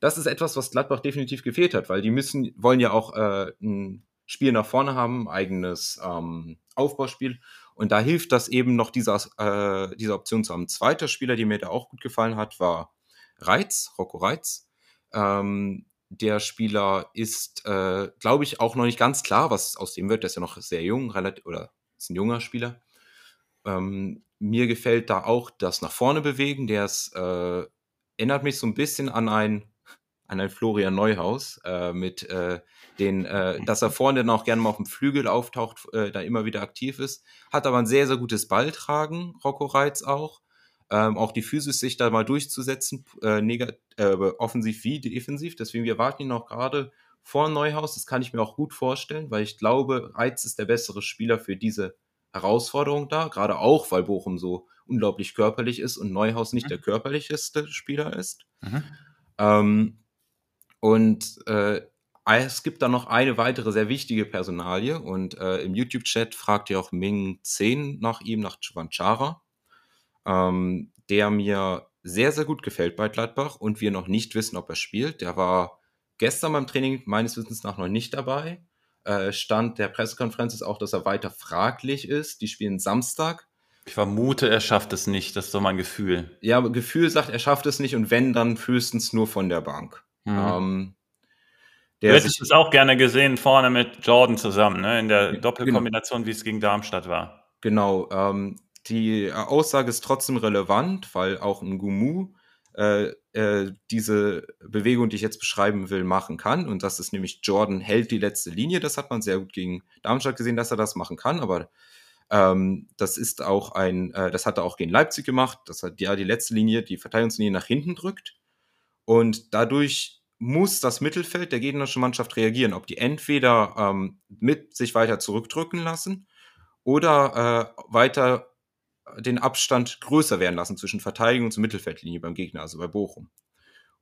das ist etwas, was Gladbach definitiv gefehlt hat, weil die müssen, wollen ja auch äh, ein Spiel nach vorne haben, eigenes ähm, Aufbauspiel. Und da hilft das eben noch, dieser, äh, diese Option zu haben. Zweiter Spieler, der mir da auch gut gefallen hat, war Reiz, Rocco Reiz. Ähm, der Spieler ist, äh, glaube ich, auch noch nicht ganz klar, was aus dem wird. Der ist ja noch sehr jung, relativ, oder ist ein junger Spieler. Ähm, mir gefällt da auch das nach vorne bewegen. Der ist, äh, erinnert mich so ein bisschen an ein, an ein Florian Neuhaus, äh, mit äh, den, äh, dass er vorne dann auch gerne mal auf dem Flügel auftaucht, äh, da immer wieder aktiv ist. Hat aber ein sehr, sehr gutes Balltragen, Rocco Reitz auch ähm, auch die Physis sich da mal durchzusetzen, äh, äh, offensiv wie defensiv. Deswegen, wir warten ihn noch gerade vor Neuhaus. Das kann ich mir auch gut vorstellen, weil ich glaube, Reiz ist der bessere Spieler für diese Herausforderung da, gerade auch, weil Bochum so unglaublich körperlich ist und Neuhaus nicht mhm. der körperlichste Spieler ist. Mhm. Ähm, und äh, es gibt da noch eine weitere sehr wichtige Personalie und äh, im YouTube-Chat fragt ihr auch Ming 10 nach ihm, nach Chwanchara ähm, der mir sehr, sehr gut gefällt bei Gladbach und wir noch nicht wissen, ob er spielt. Der war gestern beim Training meines Wissens nach noch nicht dabei. Äh, Stand der Pressekonferenz ist auch, dass er weiter fraglich ist. Die spielen Samstag. Ich vermute, er schafft es nicht. Das ist so mein Gefühl. Ja, aber Gefühl sagt, er schafft es nicht und wenn, dann frühestens nur von der Bank. Mhm. Ähm, der du hättest es auch gerne gesehen, vorne mit Jordan zusammen, ne? in der genau. Doppelkombination, genau. wie es gegen Darmstadt war. Genau. Ähm, die Aussage ist trotzdem relevant, weil auch ein Gumu äh, äh, diese Bewegung, die ich jetzt beschreiben will, machen kann. Und das ist nämlich, Jordan hält die letzte Linie. Das hat man sehr gut gegen Darmstadt gesehen, dass er das machen kann. Aber ähm, das ist auch ein, äh, das hat er auch gegen Leipzig gemacht, dass er ja die letzte Linie, die Verteidigungslinie nach hinten drückt. Und dadurch muss das Mittelfeld der gegnerischen Mannschaft reagieren, ob die entweder ähm, mit sich weiter zurückdrücken lassen oder äh, weiter den Abstand größer werden lassen zwischen Verteidigung und Mittelfeldlinie beim Gegner, also bei Bochum.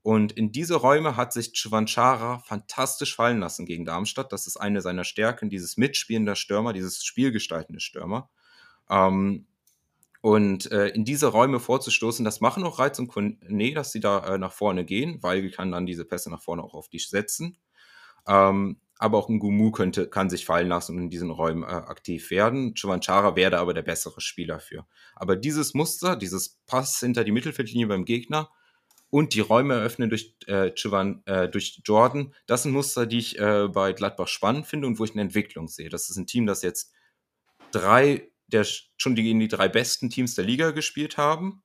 Und in diese Räume hat sich Chwanchara fantastisch fallen lassen gegen Darmstadt. Das ist eine seiner Stärken, dieses Mitspielen der Stürmer, dieses Spielgestalten Stürmer. Ähm, und äh, in diese Räume vorzustoßen, das machen auch Reiz und Kone, dass sie da äh, nach vorne gehen, weil kann dann diese Pässe nach vorne auch auf dich setzen. Ähm, aber auch ein Gumu könnte, kann sich fallen lassen und in diesen Räumen äh, aktiv werden. Chovanchara wäre aber der bessere Spieler für. Aber dieses Muster, dieses Pass hinter die Mittelfeldlinie beim Gegner und die Räume eröffnen durch, äh, Chivan, äh, durch Jordan, das sind Muster, die ich äh, bei Gladbach spannend finde und wo ich eine Entwicklung sehe. Das ist ein Team, das jetzt drei der schon gegen die drei besten Teams der Liga gespielt haben.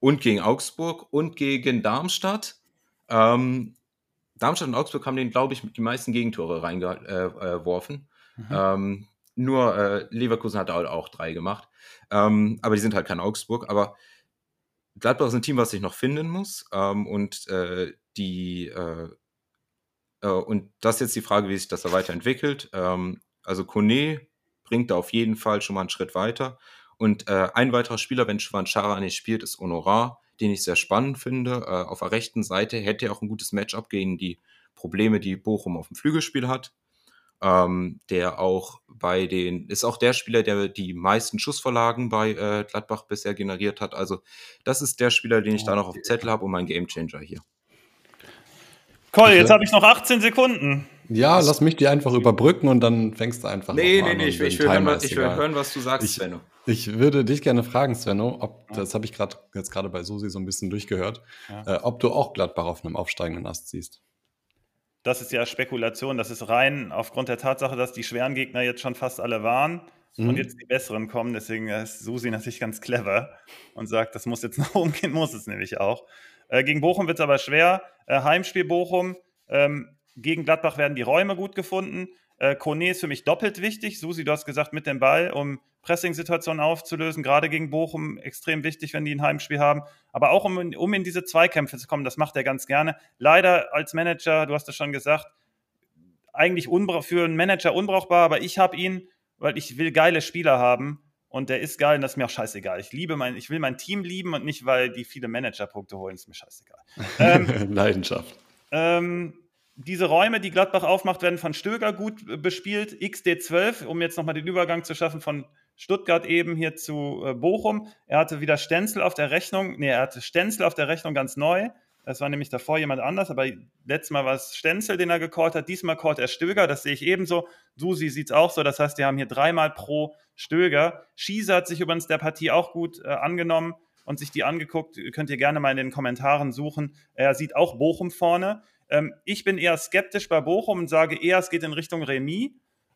Und gegen Augsburg und gegen Darmstadt. Ähm, Darmstadt und Augsburg haben den, glaube ich, die meisten Gegentore reingeworfen. Äh, mhm. ähm, nur äh, Leverkusen hat auch drei gemacht. Ähm, aber die sind halt kein Augsburg. Aber Gladbach ist ein Team, was sich noch finden muss. Ähm, und äh, die äh, äh, und das ist jetzt die Frage, wie sich das da weiterentwickelt. Ähm, also Kone bringt da auf jeden Fall schon mal einen Schritt weiter. Und äh, ein weiterer Spieler, wenn Schwanchara nicht spielt, ist Honorar, den ich sehr spannend finde. Äh, auf der rechten Seite hätte er auch ein gutes Matchup gegen die Probleme, die Bochum auf dem Flügelspiel hat. Ähm, der auch bei den, ist auch der Spieler, der die meisten Schussverlagen bei äh, Gladbach bisher generiert hat. Also, das ist der Spieler, den ich da noch auf dem Zettel habe und mein Gamechanger hier. Cool, jetzt habe ich noch 18 Sekunden. Ja, lass mich die einfach überbrücken und dann fängst du einfach Nee, nee, nee, ich, ich, will hören, was, ich will hören, was du sagst, ich, Svenno. Ich würde dich gerne fragen, Svenno, ob, ja. das habe ich gerade jetzt gerade bei Susi so ein bisschen durchgehört, ja. äh, ob du auch Gladbach auf einem aufsteigenden Ast siehst. Das ist ja Spekulation, das ist rein aufgrund der Tatsache, dass die schweren Gegner jetzt schon fast alle waren mhm. und jetzt die besseren kommen. Deswegen ist Susi natürlich ganz clever und sagt, das muss jetzt nach oben gehen, muss es nämlich auch. Äh, gegen Bochum wird es aber schwer. Äh, Heimspiel Bochum. Ähm, gegen Gladbach werden die Räume gut gefunden. Äh, Kone ist für mich doppelt wichtig. Susi, du hast gesagt, mit dem Ball, um Pressing-Situationen aufzulösen, gerade gegen Bochum extrem wichtig, wenn die ein Heimspiel haben. Aber auch um, um in diese Zweikämpfe zu kommen, das macht er ganz gerne. Leider als Manager, du hast es schon gesagt, eigentlich für einen Manager unbrauchbar, aber ich habe ihn, weil ich will geile Spieler haben und der ist geil und das ist mir auch scheißegal. Ich liebe mein, ich will mein Team lieben und nicht, weil die viele Manager-Punkte holen, ist mir scheißegal. Ähm, Leidenschaft. Ähm, diese Räume, die Gladbach aufmacht, werden von Stöger gut bespielt. XD12, um jetzt nochmal den Übergang zu schaffen von Stuttgart eben hier zu äh, Bochum. Er hatte wieder Stenzel auf der Rechnung. Nee, er hatte Stenzel auf der Rechnung ganz neu. Das war nämlich davor jemand anders, aber letztes Mal war es Stenzel, den er gecallt hat. Diesmal callt er Stöger, das sehe ich ebenso. Susi sieht es auch so. Das heißt, wir haben hier dreimal pro Stöger. Schieße hat sich übrigens der Partie auch gut äh, angenommen und sich die angeguckt. Könnt ihr gerne mal in den Kommentaren suchen. Er sieht auch Bochum vorne. Ähm, ich bin eher skeptisch bei Bochum und sage eher, es geht in Richtung Remis,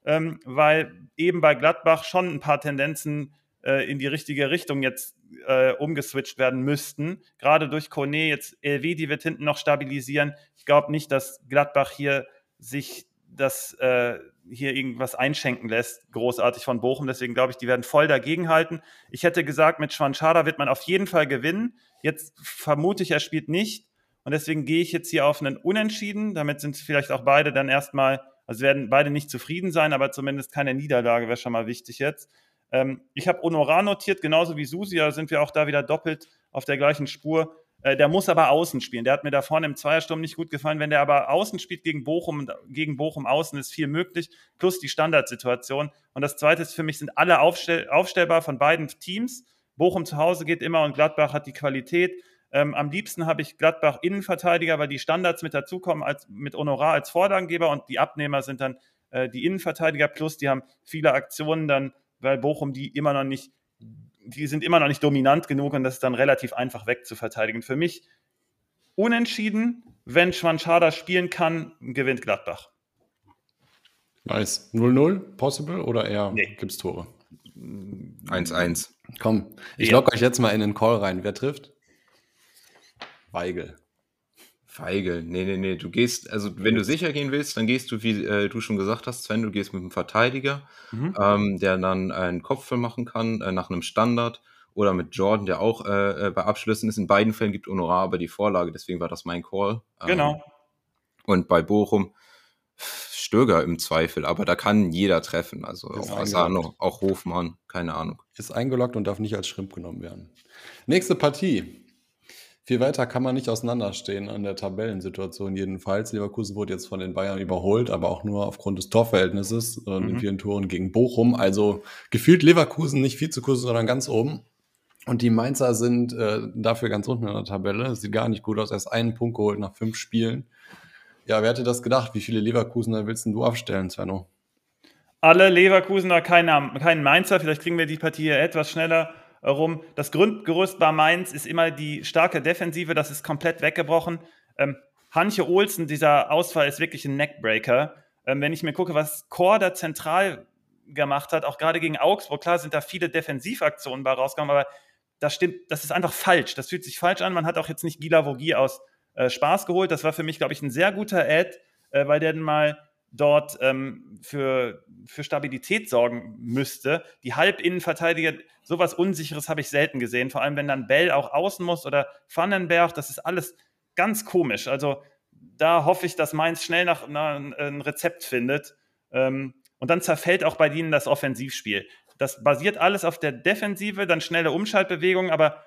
ähm, weil eben bei Gladbach schon ein paar Tendenzen äh, in die richtige Richtung jetzt äh, umgeswitcht werden müssten. Gerade durch Kone, jetzt LW, die wird hinten noch stabilisieren. Ich glaube nicht, dass Gladbach hier sich das äh, hier irgendwas einschenken lässt, großartig von Bochum. Deswegen glaube ich, die werden voll dagegenhalten. Ich hätte gesagt, mit Schwanschada wird man auf jeden Fall gewinnen. Jetzt vermute ich, er spielt nicht. Und deswegen gehe ich jetzt hier auf einen Unentschieden. Damit sind vielleicht auch beide dann erstmal, also werden beide nicht zufrieden sein, aber zumindest keine Niederlage wäre schon mal wichtig jetzt. Ähm, ich habe Honorar notiert, genauso wie Susi, da sind wir auch da wieder doppelt auf der gleichen Spur. Äh, der muss aber außen spielen. Der hat mir da vorne im Zweiersturm nicht gut gefallen. Wenn der aber außen spielt gegen Bochum, gegen Bochum außen ist viel möglich, plus die Standardsituation. Und das Zweite ist für mich, sind alle aufstell aufstellbar von beiden Teams. Bochum zu Hause geht immer und Gladbach hat die Qualität. Ähm, am liebsten habe ich Gladbach Innenverteidiger, weil die Standards mit dazukommen als, mit Honorar als Vorlagengeber und die Abnehmer sind dann äh, die Innenverteidiger plus, die haben viele Aktionen dann, weil Bochum die immer noch nicht die sind immer noch nicht dominant genug und das ist dann relativ einfach wegzuverteidigen. Für mich unentschieden, wenn Schwanschada spielen kann, gewinnt Gladbach. Nice. 0-0 possible oder eher nee. es Tore? 1-1. Komm, ich ja. logge euch jetzt mal in den Call rein. Wer trifft? Weigel. Weigel. Nee, nee, nee. Du gehst, also wenn du sicher gehen willst, dann gehst du, wie äh, du schon gesagt hast, Sven, du gehst mit einem Verteidiger, mhm. ähm, der dann einen Kopfball machen kann, äh, nach einem Standard. Oder mit Jordan, der auch äh, äh bei Abschlüssen ist. In beiden Fällen gibt Honorar aber die Vorlage, deswegen war das mein Call. Ähm, genau. Und bei Bochum Stöger im Zweifel, aber da kann jeder treffen. Also auch Asano, auch Hofmann, keine Ahnung. Ist eingeloggt und darf nicht als Schrimp genommen werden. Nächste Partie. Viel weiter kann man nicht auseinanderstehen an der Tabellensituation jedenfalls. Leverkusen wurde jetzt von den Bayern überholt, aber auch nur aufgrund des Torverhältnisses und mhm. den vielen Toren gegen Bochum. Also gefühlt Leverkusen nicht viel zu kurz, sondern ganz oben. Und die Mainzer sind äh, dafür ganz unten in der Tabelle. Sieht gar nicht gut aus. Erst einen Punkt geholt nach fünf Spielen. Ja, wer hätte das gedacht? Wie viele Leverkusener willst du aufstellen, Svenno? Alle Leverkusener, keinen kein Mainzer. Vielleicht kriegen wir die Partie hier etwas schneller rum. Das Grundgerüst bei Mainz ist immer die starke Defensive. Das ist komplett weggebrochen. Ähm, Hanche Olsen, dieser Ausfall ist wirklich ein Neckbreaker. Ähm, wenn ich mir gucke, was Chor da zentral gemacht hat, auch gerade gegen Augsburg, klar sind da viele Defensivaktionen bei rausgekommen, aber das stimmt, das ist einfach falsch. Das fühlt sich falsch an. Man hat auch jetzt nicht Gila Vogie aus äh, Spaß geholt. Das war für mich, glaube ich, ein sehr guter Ad, äh, weil der dann mal dort ähm, für, für Stabilität sorgen müsste. Die Halbinnenverteidiger, sowas Unsicheres habe ich selten gesehen, vor allem wenn dann Bell auch außen muss oder Vandenberg, das ist alles ganz komisch. Also da hoffe ich, dass Mainz schnell nach, nach ein Rezept findet. Ähm, und dann zerfällt auch bei ihnen das Offensivspiel. Das basiert alles auf der Defensive, dann schnelle Umschaltbewegungen, aber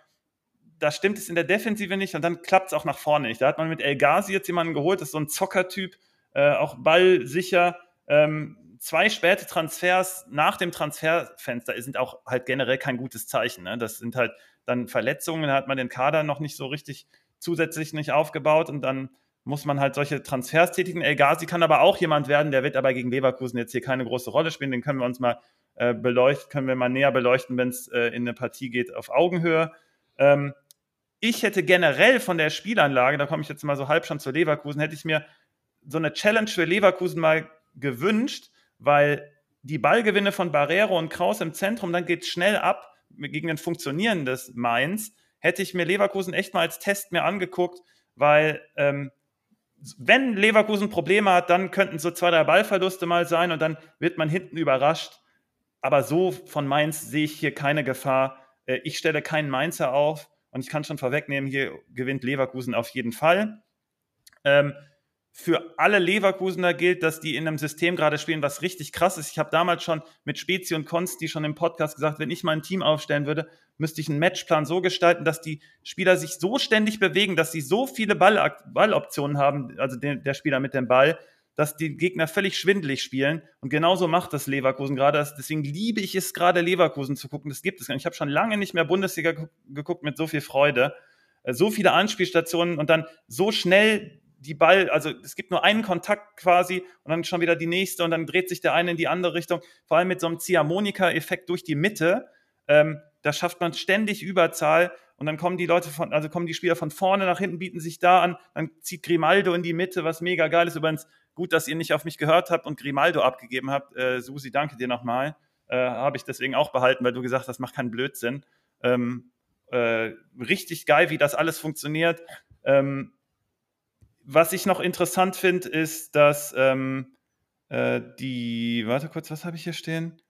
da stimmt es in der Defensive nicht und dann klappt es auch nach vorne nicht. Da hat man mit El Ghazi jetzt jemanden geholt, das ist so ein Zockertyp, äh, auch ballsicher. Ähm, zwei späte Transfers nach dem Transferfenster sind auch halt generell kein gutes Zeichen. Ne? Das sind halt dann Verletzungen, da hat man den Kader noch nicht so richtig zusätzlich nicht aufgebaut und dann muss man halt solche Transfers tätigen. El Ghazi kann aber auch jemand werden, der wird aber gegen Leverkusen jetzt hier keine große Rolle spielen. Den können wir uns mal äh, beleuchten, können wir mal näher beleuchten, wenn es äh, in eine Partie geht auf Augenhöhe. Ähm, ich hätte generell von der Spielanlage, da komme ich jetzt mal so halb schon zu Leverkusen, hätte ich mir so eine Challenge für Leverkusen mal gewünscht, weil die Ballgewinne von Barrero und Kraus im Zentrum, dann geht es schnell ab gegen ein funktionierendes Mainz. Hätte ich mir Leverkusen echt mal als Test mir angeguckt, weil ähm, wenn Leverkusen Probleme hat, dann könnten so zwei, drei Ballverluste mal sein und dann wird man hinten überrascht. Aber so von Mainz sehe ich hier keine Gefahr. Äh, ich stelle keinen Mainzer auf. Und ich kann schon vorwegnehmen, hier gewinnt Leverkusen auf jeden Fall. Ähm, für alle Leverkusener gilt, dass die in einem System gerade spielen, was richtig krass ist. Ich habe damals schon mit Spezi und Konsti schon im Podcast gesagt, wenn ich mal ein Team aufstellen würde, müsste ich einen Matchplan so gestalten, dass die Spieler sich so ständig bewegen, dass sie so viele Ball Balloptionen haben, also der, der Spieler mit dem Ball, dass die Gegner völlig schwindelig spielen. Und genauso macht das Leverkusen gerade. Deswegen liebe ich es gerade, Leverkusen zu gucken. Das gibt es gar nicht. Ich habe schon lange nicht mehr Bundesliga geguckt mit so viel Freude. Äh, so viele Anspielstationen und dann so schnell die Ball, also es gibt nur einen Kontakt quasi und dann schon wieder die nächste und dann dreht sich der eine in die andere Richtung. Vor allem mit so einem Ziehharmonika-Effekt durch die Mitte. Ähm, da schafft man ständig Überzahl und dann kommen die Leute von, also kommen die Spieler von vorne nach hinten, bieten sich da an, dann zieht Grimaldo in die Mitte, was mega geil ist. Übrigens, gut, dass ihr nicht auf mich gehört habt und Grimaldo abgegeben habt. Äh, Susi, danke dir nochmal. Äh, Habe ich deswegen auch behalten, weil du gesagt hast, das macht keinen Blödsinn. Ähm, äh, richtig geil, wie das alles funktioniert. Ähm, was ich noch interessant finde, ist, dass ähm, äh, die, warte kurz, was habe ich hier stehen?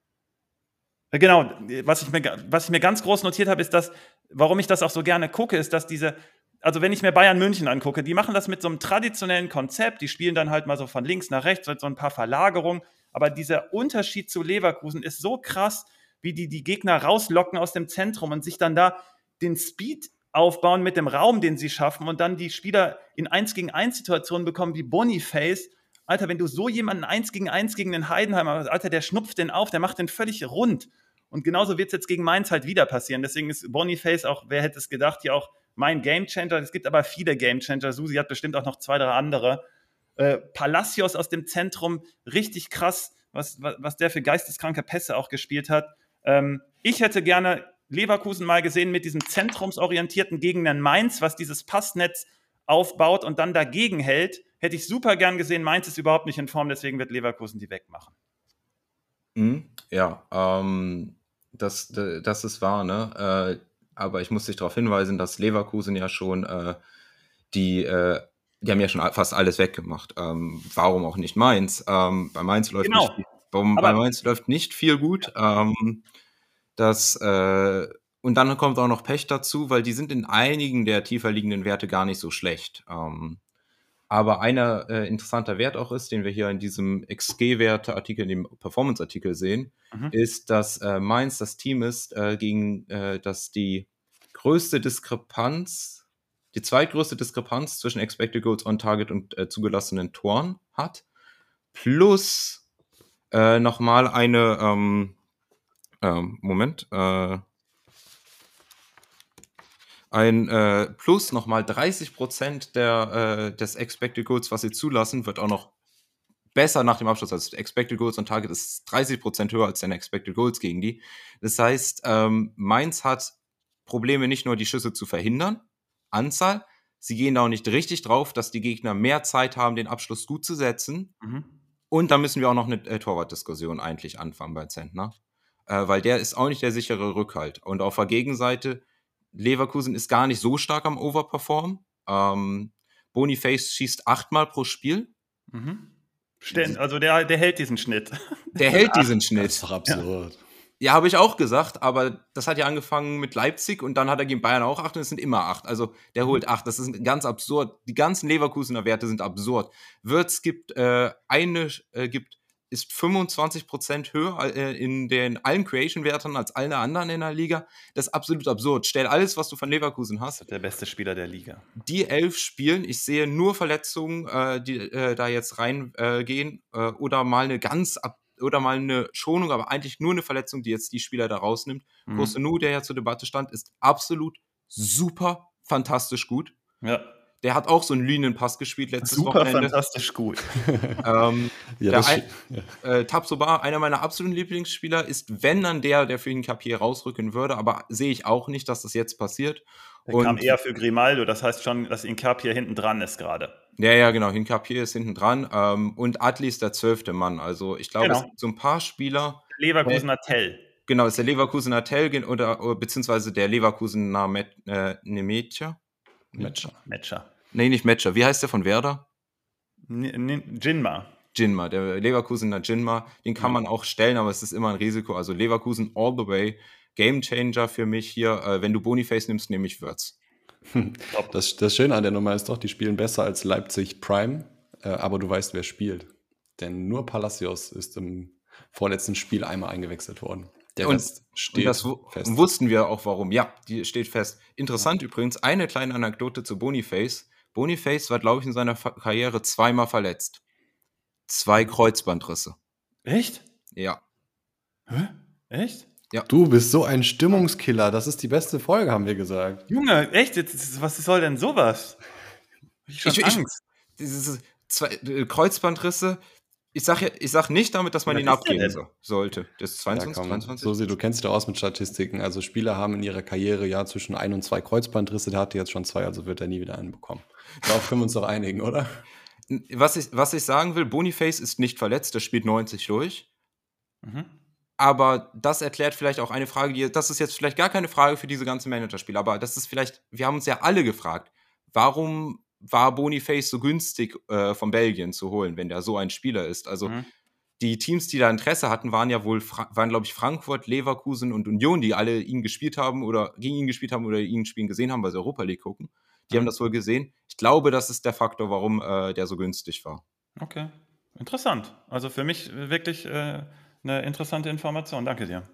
Äh, genau, was ich, mir, was ich mir ganz groß notiert habe, ist, dass, warum ich das auch so gerne gucke, ist, dass diese, also wenn ich mir Bayern München angucke, die machen das mit so einem traditionellen Konzept, die spielen dann halt mal so von links nach rechts mit so ein paar Verlagerungen, aber dieser Unterschied zu Leverkusen ist so krass, wie die die Gegner rauslocken aus dem Zentrum und sich dann da den Speed aufbauen mit dem Raum, den sie schaffen und dann die Spieler in 1 gegen 1 Situationen bekommen wie Boniface. Alter, wenn du so jemanden 1 gegen 1 gegen den Heidenheimer, Alter, der schnupft den auf, der macht den völlig rund. Und genauso wird es jetzt gegen Mainz halt wieder passieren. Deswegen ist Boniface auch, wer hätte es gedacht, hier auch mein Gamechanger. Es gibt aber viele Gamechanger. Susi hat bestimmt auch noch zwei, drei andere. Äh, Palacios aus dem Zentrum, richtig krass, was, was, was der für geisteskranke Pässe auch gespielt hat. Ähm, ich hätte gerne Leverkusen mal gesehen mit diesem zentrumsorientierten gegen den Mainz, was dieses Passnetz aufbaut und dann dagegen hält. Hätte ich super gern gesehen. Mainz ist überhaupt nicht in Form, deswegen wird Leverkusen die wegmachen. Mhm, ja, ähm, das, das ist wahr, ne? Äh, aber ich muss dich darauf hinweisen, dass Leverkusen ja schon äh, die, äh, die haben ja schon fast alles weggemacht. Ähm, warum auch nicht Mainz? Ähm, bei Mainz läuft genau. nicht, bei, bei Mainz läuft nicht viel gut. Ähm, das äh, und dann kommt auch noch Pech dazu, weil die sind in einigen der tiefer liegenden Werte gar nicht so schlecht. Ähm, aber einer äh, interessanter Wert auch ist, den wir hier in diesem XG-Werte-Artikel, in dem Performance-Artikel sehen, mhm. ist, dass äh, Mainz das Team ist, äh, gegen äh, das die größte Diskrepanz, die zweitgrößte Diskrepanz zwischen Expected Goals on Target und äh, zugelassenen Toren hat. Plus äh, nochmal eine, ähm, ähm, Moment, äh, ein äh, Plus nochmal 30 Prozent der, äh, des Expected Goals, was sie zulassen, wird auch noch besser nach dem Abschluss. Also Expected Goals und Target ist 30 Prozent höher als deine Expected Goals gegen die. Das heißt, ähm, Mainz hat Probleme nicht nur die Schüsse zu verhindern, Anzahl, sie gehen da auch nicht richtig drauf, dass die Gegner mehr Zeit haben, den Abschluss gut zu setzen. Mhm. Und da müssen wir auch noch eine äh, Torwartdiskussion eigentlich anfangen bei Zentner. Äh, weil der ist auch nicht der sichere Rückhalt. Und auf der Gegenseite Leverkusen ist gar nicht so stark am Overperform. Ähm, Boniface schießt achtmal pro Spiel. Mhm. Also der, der hält diesen Schnitt. Der hält diesen Schnitt. Das ist doch absurd. Ja, ja habe ich auch gesagt, aber das hat ja angefangen mit Leipzig und dann hat er gegen Bayern auch acht und es sind immer acht. Also der holt acht. Das ist ganz absurd. Die ganzen Leverkusener Werte sind absurd. Würz gibt äh, eine, äh, gibt ist 25% höher äh, in den allen Creation-Werten als alle anderen in der Liga. Das ist absolut absurd. Stell alles, was du von Leverkusen hast. Der beste Spieler der Liga. Die elf spielen. Ich sehe nur Verletzungen, äh, die äh, da jetzt reingehen oder mal eine ganz ab oder mal eine Schonung, aber eigentlich nur eine Verletzung, die jetzt die Spieler da rausnimmt. Mhm. Kosunu, der ja zur Debatte stand, ist absolut super fantastisch gut. Ja. Der hat auch so einen Linienpass gespielt letztes Super Wochenende. fantastisch gut. ähm, ja, das ein, äh, Tabsoba, einer meiner absoluten Lieblingsspieler, ist, wenn dann der, der für ihn Kapier rausrücken würde, aber sehe ich auch nicht, dass das jetzt passiert. Der und, kam eher für Grimaldo, das heißt schon, dass Inkapier hinten dran ist gerade. Ja, ja, genau. Hinkapier ist hinten dran. Ähm, und Adli ist der zwölfte Mann. Also ich glaube, genau. es gibt so ein paar Spieler. Leverkusener Tell. Genau, ist der Leverkusener Tell oder, oder beziehungsweise der Leverkusener Met, äh, Nemetia. Matcher. Matcher. Nee, nicht Matcher. Wie heißt der von Werder? Jinma. Jinma, der Leverkusener Jinma. Den kann ja. man auch stellen, aber es ist immer ein Risiko. Also Leverkusen all the way. Game Changer für mich hier. Äh, wenn du Boniface nimmst, nehme ich Würz. Das, das Schöne an der Nummer ist doch, die spielen besser als Leipzig Prime, äh, aber du weißt, wer spielt. Denn nur Palacios ist im vorletzten Spiel einmal eingewechselt worden. Der und, steht und das fest. wussten wir auch warum. Ja, die steht fest. Interessant ja. übrigens, eine kleine Anekdote zu Boniface. Boniface war, glaube ich, in seiner Karriere zweimal verletzt. Zwei Kreuzbandrisse. Echt? Ja. Hä? Echt? Ja. Du bist so ein Stimmungskiller. Das ist die beste Folge, haben wir gesagt. Junge, echt? Jetzt, was soll denn sowas? Ich, ich, ich diese zwei äh, Kreuzbandrisse, ich sage ich sag nicht damit, dass man ihn abgeben so, sollte. Das ist 22, ja, 23. So, du kennst dich da aus mit Statistiken. Also Spieler haben in ihrer Karriere ja zwischen ein und zwei Kreuzbandrisse. Der hatte jetzt schon zwei, also wird er nie wieder einen bekommen. Darauf können wir uns doch einigen, oder? Was ich, was ich sagen will, Boniface ist nicht verletzt, der spielt 90 durch. Mhm. Aber das erklärt vielleicht auch eine Frage, die, das ist jetzt vielleicht gar keine Frage für diese ganzen Managerspiele, aber das ist vielleicht, wir haben uns ja alle gefragt, warum war Boniface so günstig äh, von Belgien zu holen, wenn der so ein Spieler ist. Also mhm. die Teams, die da Interesse hatten, waren ja wohl, waren glaube ich Frankfurt, Leverkusen und Union, die alle ihn gespielt haben oder gegen ihn gespielt haben oder ihn spielen gesehen haben, weil sie Europa League gucken. Die mhm. haben das wohl gesehen. Ich glaube, das ist der Faktor, warum äh, der so günstig war. Okay, interessant. Also für mich wirklich äh, eine interessante Information. Danke dir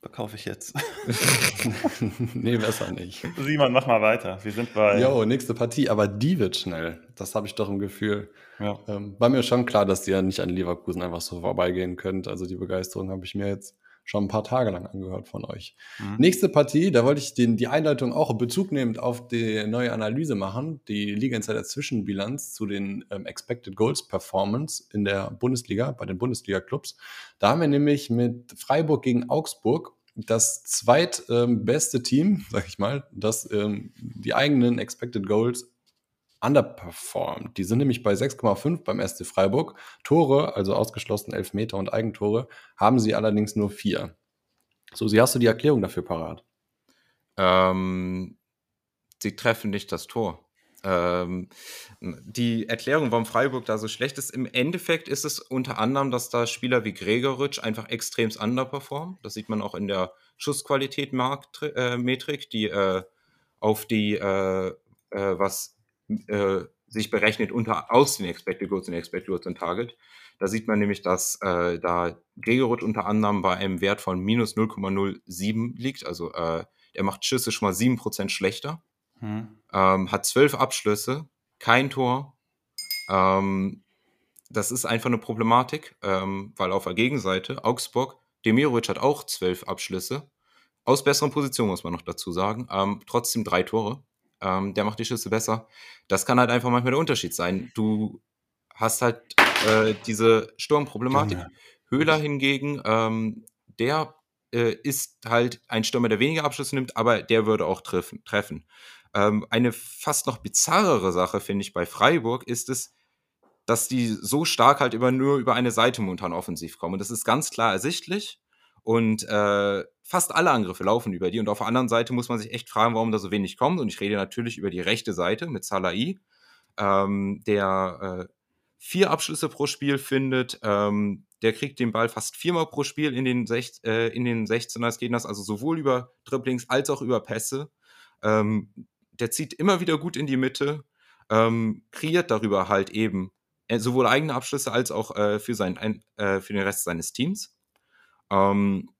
verkaufe ich jetzt. nee, besser nicht. Simon, mach mal weiter. Wir sind bei. Jo, nächste Partie, aber die wird schnell. Das habe ich doch im Gefühl. Ja. Ähm, war mir schon klar, dass ihr ja nicht an Leverkusen einfach so vorbeigehen könnt. Also die Begeisterung habe ich mir jetzt schon ein paar Tage lang angehört von euch. Mhm. Nächste Partie, da wollte ich den, die Einleitung auch Bezug nehmend auf die neue Analyse machen, die Liga Insider Zwischenbilanz zu den ähm, Expected Goals Performance in der Bundesliga, bei den Bundesliga-Clubs. Da haben wir nämlich mit Freiburg gegen Augsburg das zweitbeste ähm, Team, sag ich mal, das ähm, die eigenen Expected Goals underperformed. Die sind nämlich bei 6,5 beim SC Freiburg. Tore, also ausgeschlossen Elfmeter und Eigentore, haben sie allerdings nur vier. So, sie hast du die Erklärung dafür parat? Ähm, sie treffen nicht das Tor. Ähm, die Erklärung, warum Freiburg da so schlecht ist, im Endeffekt ist es unter anderem, dass da Spieler wie Gregoritsch einfach extremst underperformen. Das sieht man auch in der Schussqualität-Metrik, äh, die äh, auf die, äh, äh was äh, sich berechnet unter aus den Expected Goals und Expected Goals in Target. Da sieht man nämlich, dass äh, da Gregoritsch unter anderem bei einem Wert von minus 0,07 liegt. Also er macht Schüsse schon mal 7% schlechter hm. Ähm, hat zwölf Abschlüsse, kein Tor. Ähm, das ist einfach eine Problematik, ähm, weil auf der Gegenseite Augsburg, Demirovic hat auch zwölf Abschlüsse. Aus besseren Positionen, muss man noch dazu sagen. Ähm, trotzdem drei Tore. Ähm, der macht die Schüsse besser. Das kann halt einfach manchmal der Unterschied sein. Du hast halt äh, diese Sturmproblematik. Ja. Höhler hingegen, ähm, der äh, ist halt ein Stürmer, der weniger Abschlüsse nimmt, aber der würde auch treffen. treffen. Ähm, eine fast noch bizarrere Sache, finde ich, bei Freiburg ist es, dass die so stark halt über, nur über eine Seite momentan offensiv kommen. Und das ist ganz klar ersichtlich. Und äh, fast alle Angriffe laufen über die. Und auf der anderen Seite muss man sich echt fragen, warum da so wenig kommt. Und ich rede natürlich über die rechte Seite mit Salai, ähm, der äh, vier Abschlüsse pro Spiel findet. Ähm, der kriegt den Ball fast viermal pro Spiel in den, Sech äh, in den 16er des Gegners, also sowohl über Dribblings als auch über Pässe. Ähm, der zieht immer wieder gut in die Mitte, ähm, kreiert darüber halt eben äh, sowohl eigene Abschlüsse als auch äh, für, sein, ein, äh, für den Rest seines Teams. Ähm,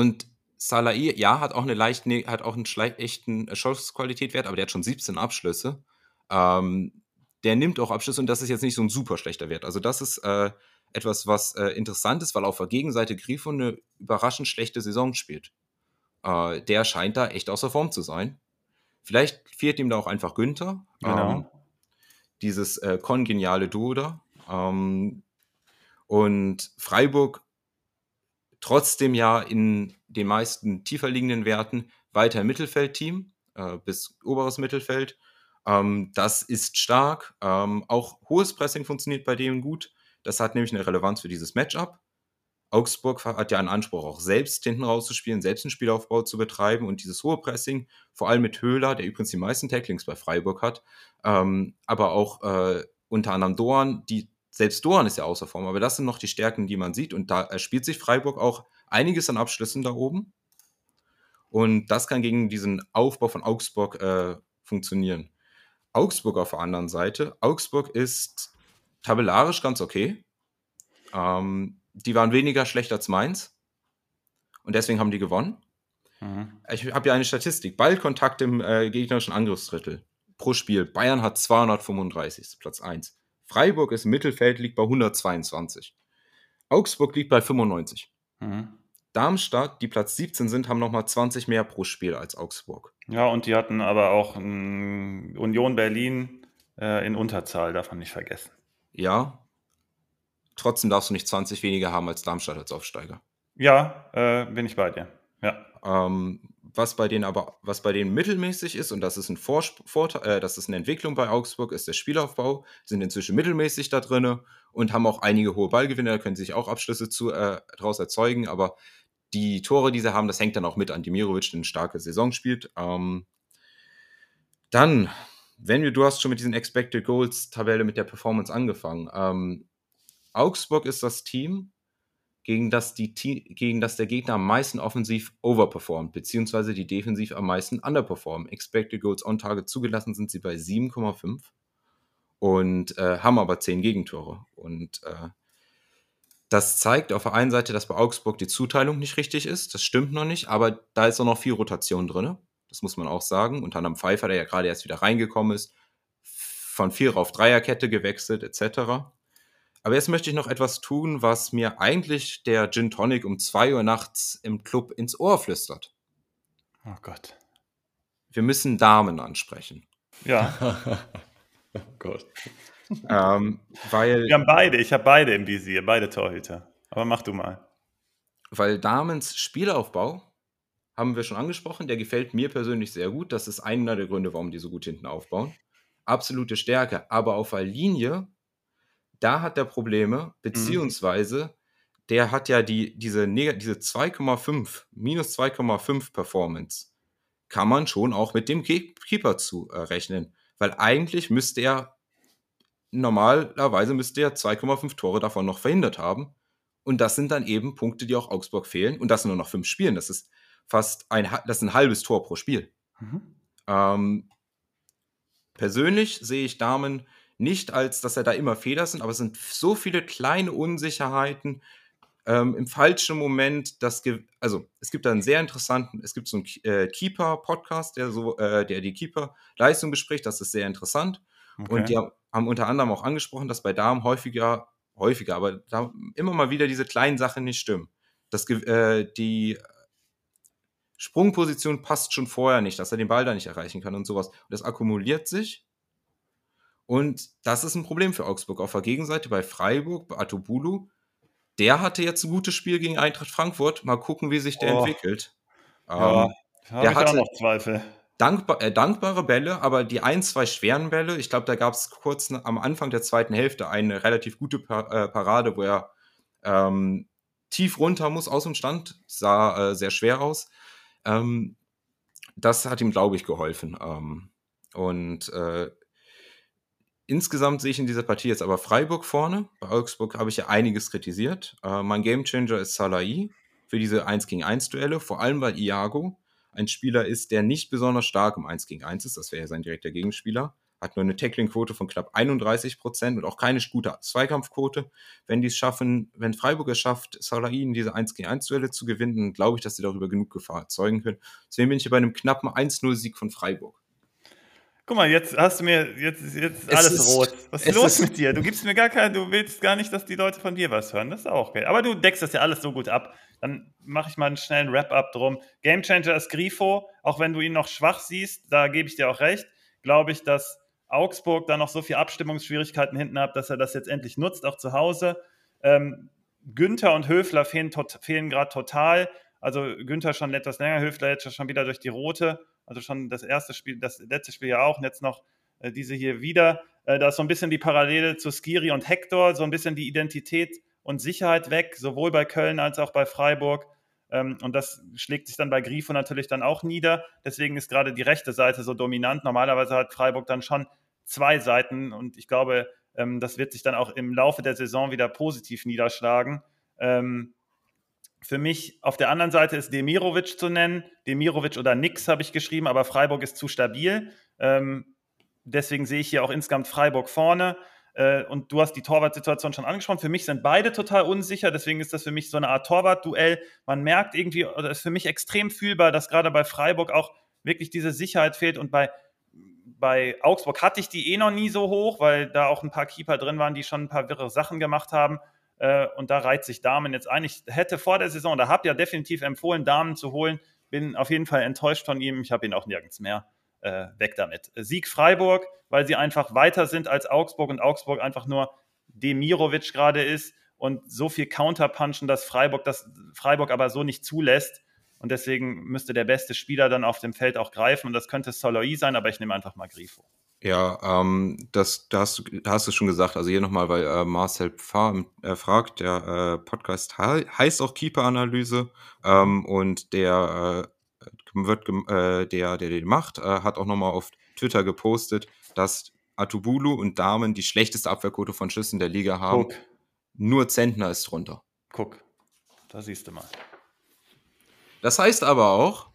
und Salai, ja, hat auch eine leicht, ne, hat auch einen echten Schussqualitätwert, aber der hat schon 17 Abschlüsse. Ähm, der nimmt auch Abschlüsse und das ist jetzt nicht so ein super schlechter Wert. Also das ist äh, etwas, was äh, interessant ist, weil auf der Gegenseite Grifo eine überraschend schlechte Saison spielt. Äh, der scheint da echt außer Form zu sein. Vielleicht fehlt ihm da auch einfach Günther. Genau. Ähm, dieses äh, kongeniale Duo da. Ähm, und Freiburg trotzdem ja in den meisten tiefer liegenden Werten weiter Mittelfeldteam äh, bis oberes Mittelfeld. Ähm, das ist stark. Ähm, auch hohes Pressing funktioniert bei denen gut. Das hat nämlich eine Relevanz für dieses Matchup. Augsburg hat ja einen Anspruch, auch selbst hinten rauszuspielen, selbst einen Spielaufbau zu betreiben und dieses hohe Pressing, vor allem mit Höhler, der übrigens die meisten Tacklings bei Freiburg hat, ähm, aber auch äh, unter anderem Dorn, die, selbst Dorn ist ja außer Form, aber das sind noch die Stärken, die man sieht und da erspielt sich Freiburg auch einiges an Abschlüssen da oben und das kann gegen diesen Aufbau von Augsburg äh, funktionieren. Augsburg auf der anderen Seite, Augsburg ist tabellarisch ganz okay, ähm, die waren weniger schlecht als Mainz. Und deswegen haben die gewonnen. Mhm. Ich habe ja eine Statistik. Ballkontakt im äh, gegnerischen Angriffsdrittel pro Spiel. Bayern hat 235, Platz 1. Freiburg ist im Mittelfeld, liegt bei 122. Augsburg liegt bei 95. Mhm. Darmstadt, die Platz 17 sind, haben nochmal 20 mehr pro Spiel als Augsburg. Ja, und die hatten aber auch Union Berlin äh, in Unterzahl, darf man nicht vergessen. Ja, Trotzdem darfst du nicht 20 weniger haben als Darmstadt als Aufsteiger. Ja, äh, bin ich bei dir. Ja. Ähm, was bei denen aber, was bei denen mittelmäßig ist, und das ist ein Vorteil, äh, das ist eine Entwicklung bei Augsburg, ist der Spielaufbau, sind inzwischen mittelmäßig da drin und haben auch einige hohe Ballgewinne, da können sich auch Abschlüsse zu, äh, daraus erzeugen, aber die Tore, die sie haben, das hängt dann auch mit an Dimirovic, der eine starke Saison spielt. Ähm, dann, wenn wir, du hast schon mit diesen Expected Goals Tabelle mit der Performance angefangen. Ähm, Augsburg ist das Team, gegen das, die, gegen das der Gegner am meisten offensiv overperformt, beziehungsweise die defensiv am meisten underperformen. Expected Goals on Target zugelassen sind sie bei 7,5 und äh, haben aber 10 Gegentore. Und äh, das zeigt auf der einen Seite, dass bei Augsburg die Zuteilung nicht richtig ist. Das stimmt noch nicht, aber da ist auch noch viel Rotation drin. Das muss man auch sagen. Unter anderem Pfeiffer, der ja gerade erst wieder reingekommen ist, von Vierer auf Dreierkette gewechselt, etc. Aber jetzt möchte ich noch etwas tun, was mir eigentlich der Gin Tonic um 2 Uhr nachts im Club ins Ohr flüstert. Oh Gott. Wir müssen Damen ansprechen. Ja. oh Gott. ähm, weil, Wir haben beide, ich habe beide im Visier, beide Torhüter. Aber mach du mal. Weil Damens Spielaufbau haben wir schon angesprochen. Der gefällt mir persönlich sehr gut. Das ist einer der Gründe, warum die so gut hinten aufbauen. Absolute Stärke. Aber auf der Linie, da hat er Probleme, mhm. beziehungsweise mhm. der hat ja die, diese, diese 2,5, minus 2,5 Performance, kann man schon auch mit dem Keeper zu äh, rechnen. Weil eigentlich müsste er, normalerweise müsste er 2,5 Tore davon noch verhindert haben. Und das sind dann eben Punkte, die auch Augsburg fehlen. Und das sind nur noch fünf Spielen. Das ist fast ein, das ist ein halbes Tor pro Spiel. Mhm. Ähm, persönlich sehe ich Damen nicht als, dass er da immer Fehler sind, aber es sind so viele kleine Unsicherheiten ähm, im falschen Moment. Das also es gibt da einen sehr interessanten, es gibt so einen äh, Keeper-Podcast, der so, äh, der die Keeper-Leistung bespricht. Das ist sehr interessant. Okay. Und die haben unter anderem auch angesprochen, dass bei Damen häufiger häufiger, aber da immer mal wieder diese kleinen Sachen nicht stimmen. Das, äh, die Sprungposition passt schon vorher nicht, dass er den Ball da nicht erreichen kann und sowas. Und das akkumuliert sich. Und das ist ein Problem für Augsburg. Auf der Gegenseite bei Freiburg, bei Atobulu, der hatte jetzt ein gutes Spiel gegen Eintracht Frankfurt. Mal gucken, wie sich der oh. entwickelt. Ja, ähm, der hatte noch Zweifel dankbar, äh, dankbare Bälle, aber die ein, zwei schweren Bälle, ich glaube, da gab es kurz am Anfang der zweiten Hälfte eine relativ gute Par äh, Parade, wo er ähm, tief runter muss aus dem Stand, sah äh, sehr schwer aus. Ähm, das hat ihm, glaube ich, geholfen. Ähm, und äh, insgesamt sehe ich in dieser Partie jetzt aber Freiburg vorne. Bei Augsburg habe ich ja einiges kritisiert. Äh, mein Gamechanger ist Salai für diese 1 gegen 1 Duelle, vor allem weil Iago ein Spieler ist, der nicht besonders stark im 1 gegen 1 ist, das wäre ja sein direkter Gegenspieler, hat nur eine Tackling-Quote von knapp 31 Prozent und auch keine gute Zweikampfquote. Wenn die es schaffen, wenn Freiburg es schafft, Salahin diese 1 gegen 1 Duelle zu gewinnen, glaube ich, dass sie darüber genug Gefahr erzeugen können. Deswegen bin ich hier bei einem knappen 1-0-Sieg von Freiburg. Guck mal, jetzt hast du mir jetzt, jetzt alles ist, rot. Was ist los ist, mit dir? Du gibst mir gar kein, du willst gar nicht, dass die Leute von dir was hören. Das ist auch geil. Aber du deckst das ja alles so gut ab. Dann mache ich mal einen schnellen Wrap-up drum. Gamechanger ist Grifo, auch wenn du ihn noch schwach siehst, da gebe ich dir auch recht. Glaube ich, dass Augsburg da noch so viele Abstimmungsschwierigkeiten hinten hat, dass er das jetzt endlich nutzt, auch zu Hause. Ähm, Günther und Höfler fehlen, fehlen gerade total. Also Günther schon etwas länger, Höfler jetzt schon wieder durch die rote. Also schon das erste Spiel, das letzte Spiel ja auch und jetzt noch äh, diese hier wieder. Äh, da ist so ein bisschen die Parallele zu Skiri und Hector, so ein bisschen die Identität und Sicherheit weg, sowohl bei Köln als auch bei Freiburg. Ähm, und das schlägt sich dann bei Grifo natürlich dann auch nieder. Deswegen ist gerade die rechte Seite so dominant. Normalerweise hat Freiburg dann schon zwei Seiten und ich glaube, ähm, das wird sich dann auch im Laufe der Saison wieder positiv niederschlagen. Ähm, für mich auf der anderen Seite ist Demirovic zu nennen. Demirovic oder nix habe ich geschrieben, aber Freiburg ist zu stabil. Ähm, deswegen sehe ich hier auch insgesamt Freiburg vorne. Äh, und du hast die Torwartsituation schon angesprochen. Für mich sind beide total unsicher. Deswegen ist das für mich so eine Art Torwartduell. Man merkt irgendwie, oder ist für mich extrem fühlbar, dass gerade bei Freiburg auch wirklich diese Sicherheit fehlt. Und bei, bei Augsburg hatte ich die eh noch nie so hoch, weil da auch ein paar Keeper drin waren, die schon ein paar wirre Sachen gemacht haben. Äh, und da reiht sich Damen jetzt ein. Ich hätte vor der Saison, da habt ihr definitiv empfohlen, Damen zu holen. Bin auf jeden Fall enttäuscht von ihm. Ich habe ihn auch nirgends mehr. Äh, weg damit. Sieg Freiburg, weil sie einfach weiter sind als Augsburg und Augsburg einfach nur Demirovic gerade ist und so viel Counterpunchen, dass Freiburg das Freiburg aber so nicht zulässt. Und deswegen müsste der beste Spieler dann auf dem Feld auch greifen. Und das könnte Soloi sein, aber ich nehme einfach mal Grifo. Ja, ähm, das, da, hast hast du schon gesagt. Also hier nochmal, weil äh, Marcel Pfarr äh, fragt, der äh, Podcast he heißt auch Keeper-Analyse ähm, und der äh, wird, äh, der, der den macht, äh, hat auch nochmal auf Twitter gepostet, dass Atubulu und Damen die schlechteste Abwehrquote von Schüssen der Liga haben. Guck. Nur Zentner ist drunter. Guck, da siehst du mal. Das heißt aber auch.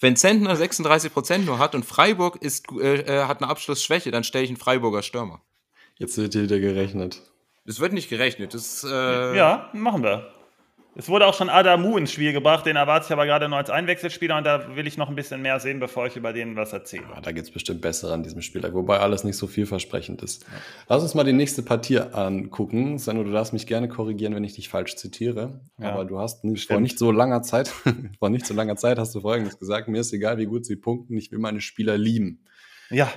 Wenn Zentner 36% nur hat und Freiburg ist, äh, äh, hat eine Abschlussschwäche, dann stelle ich einen Freiburger Stürmer. Jetzt wird hier wieder gerechnet. Es wird nicht gerechnet. Das, äh ja, machen wir. Es wurde auch schon Adamu ins Spiel gebracht, den erwarte ich aber gerade nur als Einwechselspieler und da will ich noch ein bisschen mehr sehen, bevor ich über den was erzähle. Ja, da gibt es bestimmt bessere an diesem Spieler, wobei alles nicht so vielversprechend ist. Ja. Lass uns mal die nächste Partie angucken. Sandro, du darfst mich gerne korrigieren, wenn ich dich falsch zitiere. Ja. Aber du hast nicht, vor nicht so langer Zeit, vor nicht so langer Zeit hast du folgendes gesagt: Mir ist egal, wie gut sie punkten, ich will meine Spieler lieben. Ja.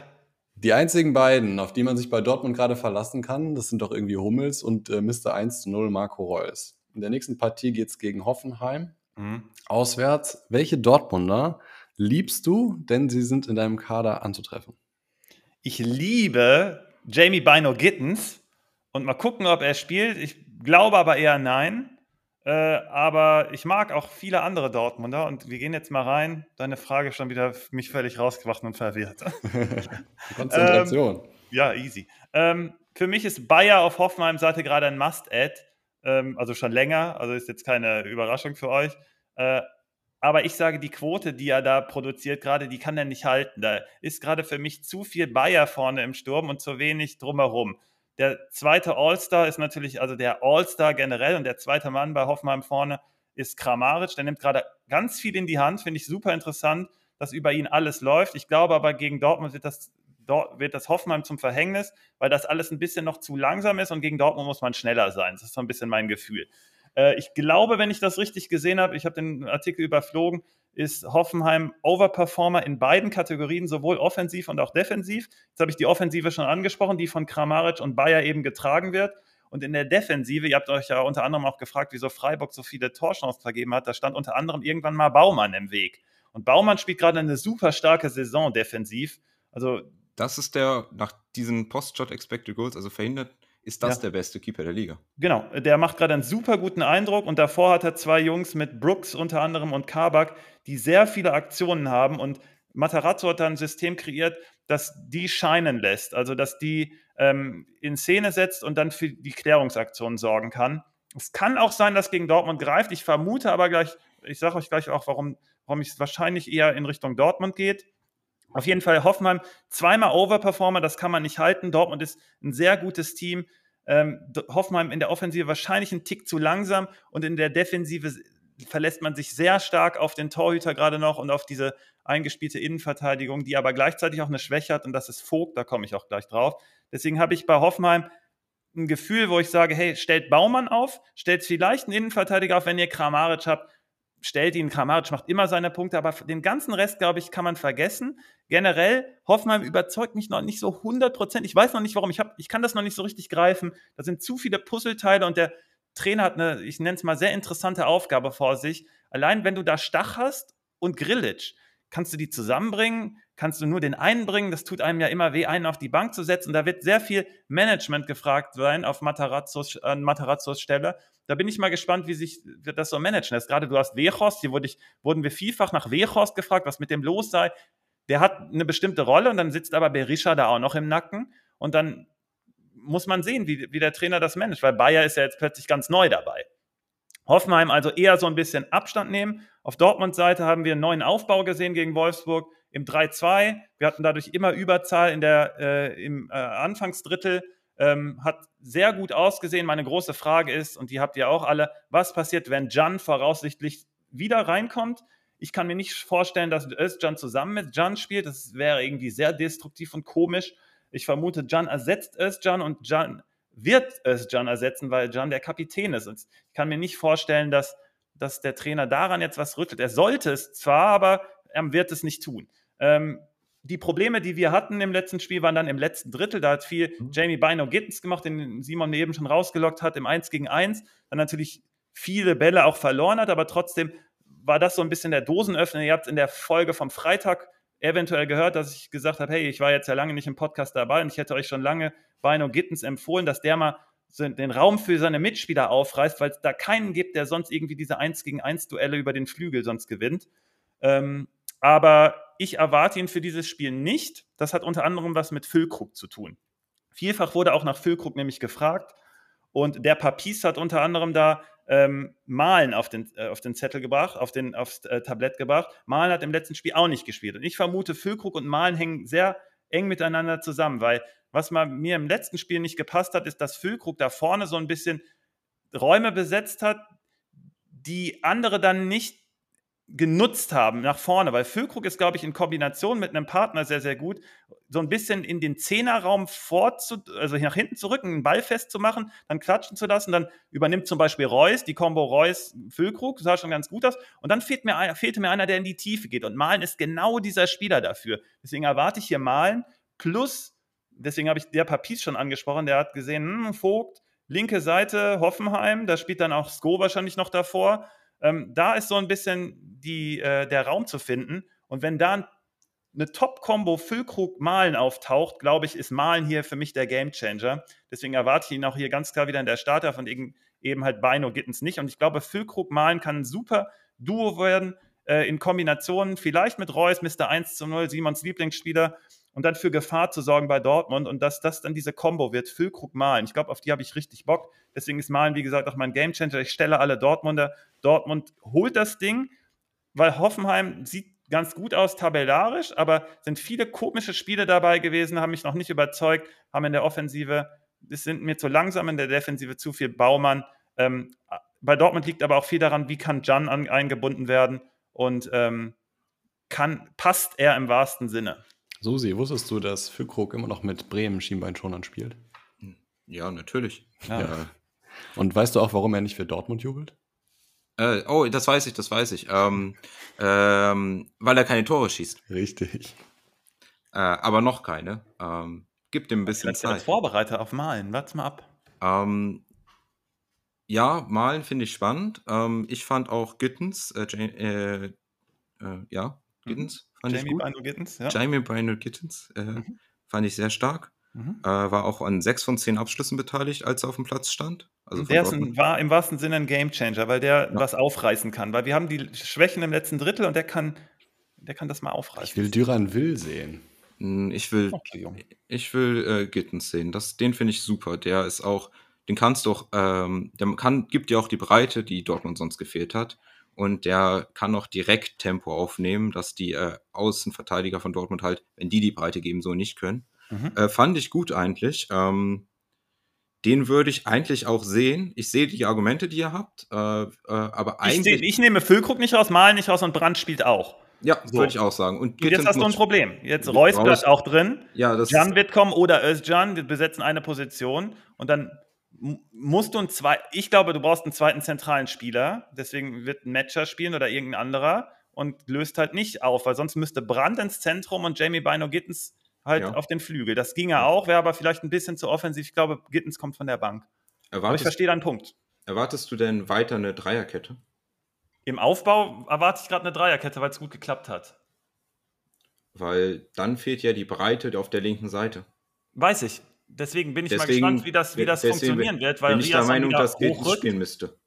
Die einzigen beiden, auf die man sich bei Dortmund gerade verlassen kann, das sind doch irgendwie Hummels und äh, Mr. 1 zu 0 Marco Reus. In der nächsten Partie geht es gegen Hoffenheim. Mhm. Auswärts, welche Dortmunder liebst du, denn sie sind in deinem Kader anzutreffen? Ich liebe Jamie Bino Gittens und mal gucken, ob er spielt. Ich glaube aber eher nein. Äh, aber ich mag auch viele andere Dortmunder und wir gehen jetzt mal rein. Deine Frage schon wieder mich völlig rausgebracht und verwirrt. Konzentration. Ähm, ja, easy. Ähm, für mich ist Bayer auf Hoffenheim-Seite gerade ein Must-Add. Ähm, also schon länger, also ist jetzt keine Überraschung für euch. Äh, aber ich sage, die Quote, die er da produziert, gerade, die kann er nicht halten. Da ist gerade für mich zu viel Bayer vorne im Sturm und zu wenig drumherum. Der zweite All-Star ist natürlich, also der All-Star generell und der zweite Mann bei Hoffenheim vorne ist Kramaric. Der nimmt gerade ganz viel in die Hand, finde ich super interessant, dass über ihn alles läuft. Ich glaube aber, gegen Dortmund wird das, wird das Hoffenheim zum Verhängnis, weil das alles ein bisschen noch zu langsam ist und gegen Dortmund muss man schneller sein. Das ist so ein bisschen mein Gefühl. Äh, ich glaube, wenn ich das richtig gesehen habe, ich habe den Artikel überflogen, ist Hoffenheim Overperformer in beiden Kategorien, sowohl offensiv und auch defensiv. Jetzt habe ich die Offensive schon angesprochen, die von Kramaric und Bayer eben getragen wird. Und in der Defensive, ihr habt euch ja unter anderem auch gefragt, wieso Freiburg so viele Torchancen vergeben hat, da stand unter anderem irgendwann mal Baumann im Weg. Und Baumann spielt gerade eine super starke Saison defensiv. Also das ist der nach diesen Post-Shot Expected Goals, also verhindert ist das ja. der beste Keeper der Liga. Genau, der macht gerade einen super guten Eindruck und davor hat er zwei Jungs mit Brooks unter anderem und Kabak, die sehr viele Aktionen haben und Matarazzo hat da ein System kreiert, das die scheinen lässt, also dass die ähm, in Szene setzt und dann für die Klärungsaktionen sorgen kann. Es kann auch sein, dass gegen Dortmund greift. Ich vermute aber gleich, ich sage euch gleich auch, warum, warum es wahrscheinlich eher in Richtung Dortmund geht. Auf jeden Fall Hoffenheim zweimal Overperformer, das kann man nicht halten. Dortmund ist ein sehr gutes Team. Ähm, Hoffenheim in der Offensive wahrscheinlich ein Tick zu langsam und in der Defensive verlässt man sich sehr stark auf den Torhüter gerade noch und auf diese eingespielte Innenverteidigung, die aber gleichzeitig auch eine Schwäche hat und das ist Vogt, da komme ich auch gleich drauf. Deswegen habe ich bei Hoffenheim ein Gefühl, wo ich sage, hey, stellt Baumann auf, stellt vielleicht einen Innenverteidiger auf, wenn ihr Kramaric habt, stellt ihn, Kramaric macht immer seine Punkte, aber den ganzen Rest, glaube ich, kann man vergessen. Generell, Hoffenheim überzeugt mich noch nicht so 100 Prozent. Ich weiß noch nicht, warum. Ich, hab, ich kann das noch nicht so richtig greifen. Da sind zu viele Puzzleteile und der Trainer hat eine, ich nenne es mal, sehr interessante Aufgabe vor sich. Allein, wenn du da Stach hast und Grillitsch, kannst du die zusammenbringen? Kannst du nur den einen bringen? Das tut einem ja immer weh, einen auf die Bank zu setzen. Da wird sehr viel Management gefragt sein auf Matarazzos, an Matarazzos Stelle. Da bin ich mal gespannt, wie sich das so managen lässt. Gerade du hast Wehorst, hier wurde ich, wurden wir vielfach nach Wehorst gefragt, was mit dem los sei. Der hat eine bestimmte Rolle und dann sitzt aber Berisha da auch noch im Nacken. Und dann muss man sehen, wie, wie der Trainer das managt, weil Bayer ist ja jetzt plötzlich ganz neu dabei. Hoffenheim also eher so ein bisschen Abstand nehmen. Auf Dortmund-Seite haben wir einen neuen Aufbau gesehen gegen Wolfsburg im 3-2. Wir hatten dadurch immer Überzahl in der, äh, im äh, Anfangsdrittel. Ähm, hat sehr gut ausgesehen. Meine große Frage ist, und die habt ihr auch alle, was passiert, wenn Jan voraussichtlich wieder reinkommt? Ich kann mir nicht vorstellen, dass Özcan zusammen mit Jan spielt. Das wäre irgendwie sehr destruktiv und komisch. Ich vermute, Jan ersetzt Özcan und Jan wird Özcan ersetzen, weil Jan der Kapitän ist. Und ich kann mir nicht vorstellen, dass, dass der Trainer daran jetzt was rüttelt. Er sollte es zwar, aber er wird es nicht tun. Ähm, die Probleme, die wir hatten im letzten Spiel, waren dann im letzten Drittel. Da hat viel mhm. Jamie Bino Gittens gemacht, den Simon eben schon rausgelockt hat, im 1 gegen 1. Dann natürlich viele Bälle auch verloren hat, aber trotzdem war das so ein bisschen der Dosenöffner. Ihr habt in der Folge vom Freitag eventuell gehört, dass ich gesagt habe, hey, ich war jetzt ja lange nicht im Podcast dabei und ich hätte euch schon lange Bino Gittens empfohlen, dass der mal den Raum für seine Mitspieler aufreißt, weil es da keinen gibt, der sonst irgendwie diese 1 gegen 1 Duelle über den Flügel sonst gewinnt. Ähm, aber ich erwarte ihn für dieses Spiel nicht. Das hat unter anderem was mit Füllkrug zu tun. Vielfach wurde auch nach Füllkrug nämlich gefragt. Und der Papis hat unter anderem da ähm, Malen auf den, äh, auf den Zettel gebracht, auf den, aufs äh, Tablett gebracht. Malen hat im letzten Spiel auch nicht gespielt. Und ich vermute, Füllkrug und Malen hängen sehr eng miteinander zusammen, weil was mir im letzten Spiel nicht gepasst hat, ist, dass Füllkrug da vorne so ein bisschen Räume besetzt hat, die andere dann nicht genutzt haben nach vorne, weil Füllkrug ist, glaube ich, in Kombination mit einem Partner sehr, sehr gut, so ein bisschen in den Zehnerraum fortzu, also nach hinten zurück, einen Ball festzumachen, dann klatschen zu lassen, dann übernimmt zum Beispiel Reus, die Combo Reus-Füllkrug, sah schon ganz gut aus, und dann fehlt mir, fehlte mir einer, der in die Tiefe geht, und Malen ist genau dieser Spieler dafür. Deswegen erwarte ich hier Malen, plus, deswegen habe ich der Papis schon angesprochen, der hat gesehen, hm, Vogt, linke Seite, Hoffenheim, da spielt dann auch Sko wahrscheinlich noch davor, Ähm, da ist so ein bisschen die, äh, der Raum zu finden. Und wenn da eine Top-Kombo Füllkrug-Malen auftaucht, glaube ich, ist Malen hier für mich der Gamechanger. Deswegen erwarte ich ihn auch hier ganz klar wieder in der Starter von eben halt Bino Gittens nicht. Und ich glaube, Füllkrug-Malen kann ein super Duo werden äh, in Kombination, vielleicht mit Reus, Mr. 1 zu 0, Simons Lieblingsspieler und dann für Gefahr zu sorgen bei Dortmund und dass das dann diese Combo wird, Füllkrug Malen. Ich glaube, auf die habe ich richtig Bock. Deswegen ist Malen, wie gesagt, auch mein Gamechanger. Ich stelle alle Dortmunder. Dortmund holt das Ding, weil Hoffenheim sieht ganz gut aus tabellarisch, aber sind viele komische Spiele dabei gewesen, haben mich noch nicht überzeugt, haben in der Offensive, es sind mir zu langsam, in der Defensive zu viel Baumann. Ähm, bei Dortmund liegt aber auch viel daran, wie kann Jan an, eingebunden werden und ähm, kann, passt er im wahrsten Sinne. Susi, wusstest du, dass Füllkrug immer noch mit Bremen Schienbeinschonern spielt? Ja, natürlich. Ja. Ja. Und weißt du auch, warum er nicht für Dortmund jubelt? Äh, oh, das weiß ich, das weiß ich. Ähm, ähm, weil er keine Tore schießt. Richtig. Äh, aber noch keine. Ähm, gibt ihm ein bisschen Zeit. Als Vorbereiter auf Malen, warte mal ab. Ähm, ja, Malen finde ich spannend. Ähm, ich fand auch Gittens, äh, äh, äh, ja, mhm. Gittens fand Jamie. Bino Gittens, ja. Jamie Bino Gittens äh, mhm. fand ich sehr stark. Mhm. Äh, war auch an sechs von zehn Abschlüssen beteiligt, als er auf dem Platz stand. Also der ist ein, war im wahrsten Sinne ein Gamechanger, weil der ja. was aufreißen kann. Weil wir haben die Schwächen im letzten Drittel und der kann, der kann das mal aufreißen. Ich will Düran Will sehen. Hm, ich will, okay, ich will äh, Gittens sehen. Das, den finde ich super. Der ist auch, den kannst du auch, ähm, der kann, gibt dir auch die Breite, die Dortmund sonst gefehlt hat. Und der kann auch direkt Tempo aufnehmen, dass die äh, Außenverteidiger von Dortmund halt, wenn die die Breite geben, so nicht können. Mhm. Äh, fand ich gut eigentlich. Ähm, den würde ich eigentlich auch sehen. Ich sehe die Argumente, die ihr habt, äh, äh, aber eigentlich. Ich, ich nehme Füllkrug nicht raus, Malen nicht raus und Brand spielt auch. Ja, so. würde ich auch sagen. Und, und jetzt hast du ein Problem. Jetzt Reus bleibt auch drin. Ja, das Jan wird kommen oder Özcan. Wir besetzen eine Position und dann musst du ein zwei. Ich glaube, du brauchst einen zweiten zentralen Spieler. Deswegen wird ein Matcher spielen oder irgendein anderer und löst halt nicht auf, weil sonst müsste Brand ins Zentrum und Jamie Bino Gittens halt ja. auf den Flügel. Das ging ja auch, wäre aber vielleicht ein bisschen zu offensiv. Ich glaube, Gittens kommt von der Bank. Erwartest, aber ich verstehe deinen Punkt. Erwartest du denn weiter eine Dreierkette? Im Aufbau erwarte ich gerade eine Dreierkette, weil es gut geklappt hat. Weil dann fehlt ja die Breite auf der linken Seite. Weiß ich. Deswegen bin ich deswegen, mal gespannt, wie das, wie das funktionieren wird, weil bin ich der Meinung, dass Gittens spielen müsste.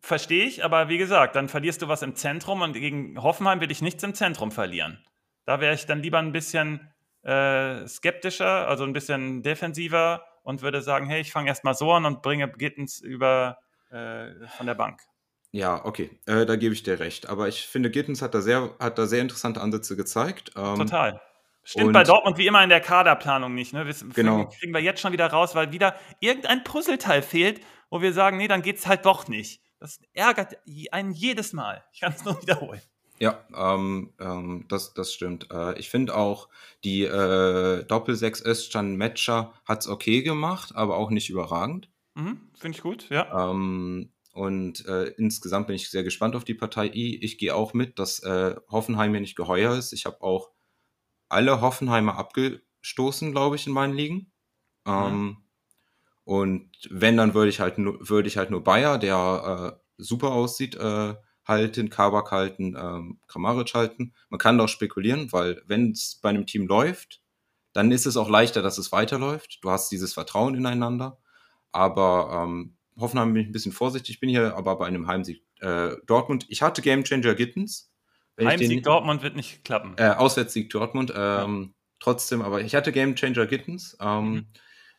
Verstehe ich, aber wie gesagt, dann verlierst du was im Zentrum und gegen Hoffenheim will ich nichts im Zentrum verlieren. Da wäre ich dann lieber ein bisschen äh, skeptischer, also ein bisschen defensiver und würde sagen, hey, ich fange erstmal so an und bringe Gittens über äh, von der Bank. Ja, okay, äh, da gebe ich dir recht. Aber ich finde, Gittens hat da sehr, hat da sehr interessante Ansätze gezeigt. Ähm, Total. Stimmt bei Dortmund wie immer in der Kaderplanung nicht. Ne? Wir, genau. Kriegen wir jetzt schon wieder raus, weil wieder irgendein Puzzleteil fehlt, wo wir sagen, nee, dann geht es halt doch nicht. Das ärgert einen jedes Mal. Ich kann es nur wiederholen. Ja, ähm, ähm, das, das stimmt. Äh, ich finde auch, die äh, Doppel-6 Özcan Matcher hat es okay gemacht, aber auch nicht überragend. Mhm, finde ich gut, ja. Ähm, und äh, insgesamt bin ich sehr gespannt auf die Partei I. Ich gehe auch mit, dass äh, Hoffenheim mir nicht geheuer ist. Ich habe auch alle Hoffenheimer abgestoßen, glaube ich, in meinen Ligen. Mhm. Ähm, und wenn, dann würde ich halt nur, würde ich halt nur Bayer, der äh, super aussieht, äh, halten, Kabak halten, ähm, Kramaric halten. Man kann doch spekulieren, weil wenn es bei einem Team läuft, dann ist es auch leichter, dass es weiterläuft. Du hast dieses Vertrauen ineinander. Aber ähm, Hoffenheim bin ich ein bisschen vorsichtig. Ich bin hier aber bei einem Heimsieg äh, Dortmund. Ich hatte Gamechanger Gittens. Heimsieg den, Dortmund wird nicht klappen. Äh, Auswärtssieg Dortmund. Ähm, ja. Trotzdem, aber ich hatte Gamechanger Gittens. Ähm, mhm.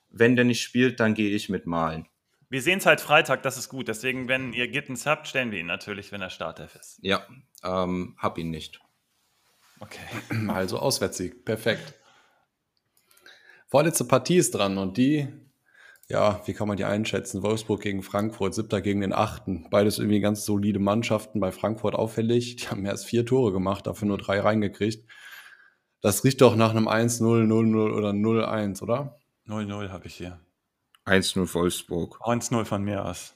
Wenn der nicht spielt, dann gehe ich mit Malen. Wir sehen es halt Freitag, das ist gut. Deswegen, wenn ihr Gittens habt, stellen wir ihn natürlich, wenn er Startelf ist. Ja, ähm, hab ihn nicht. Okay. Also Auswärtssieg, perfekt. Vorletzte Partie ist dran und die, ja, wie kann man die einschätzen? Wolfsburg gegen Frankfurt, siebter gegen den achten. Beides irgendwie ganz solide Mannschaften. Bei Frankfurt auffällig. Die haben erst vier Tore gemacht, dafür nur drei reingekriegt. Das riecht doch nach einem 1-0, 0-0 oder 0-1, oder? 0-0 habe ich hier. 1-0 Wolfsburg. 1-0 von mir aus.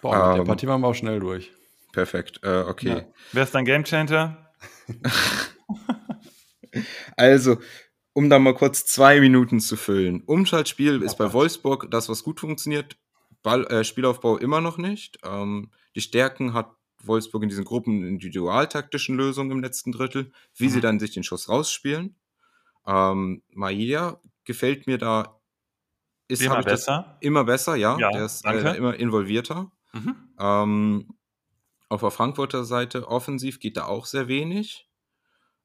Boah, mit ähm, der Partie waren wir auch schnell durch. Perfekt, äh, okay. Ja. Wer ist dein Gamechanger? also, um da mal kurz zwei Minuten zu füllen. Umschaltspiel ist bei Wolfsburg das, was gut funktioniert. Ball, äh, Spielaufbau immer noch nicht. Ähm, die Stärken hat Wolfsburg in diesen Gruppen individualtaktischen Lösungen im letzten Drittel, wie mhm. sie dann sich den Schuss rausspielen. Ähm, Maia gefällt mir da ist immer besser. immer besser, ja. ja der ist äh, immer involvierter. Mhm. Ähm, auf der Frankfurter Seite offensiv geht da auch sehr wenig.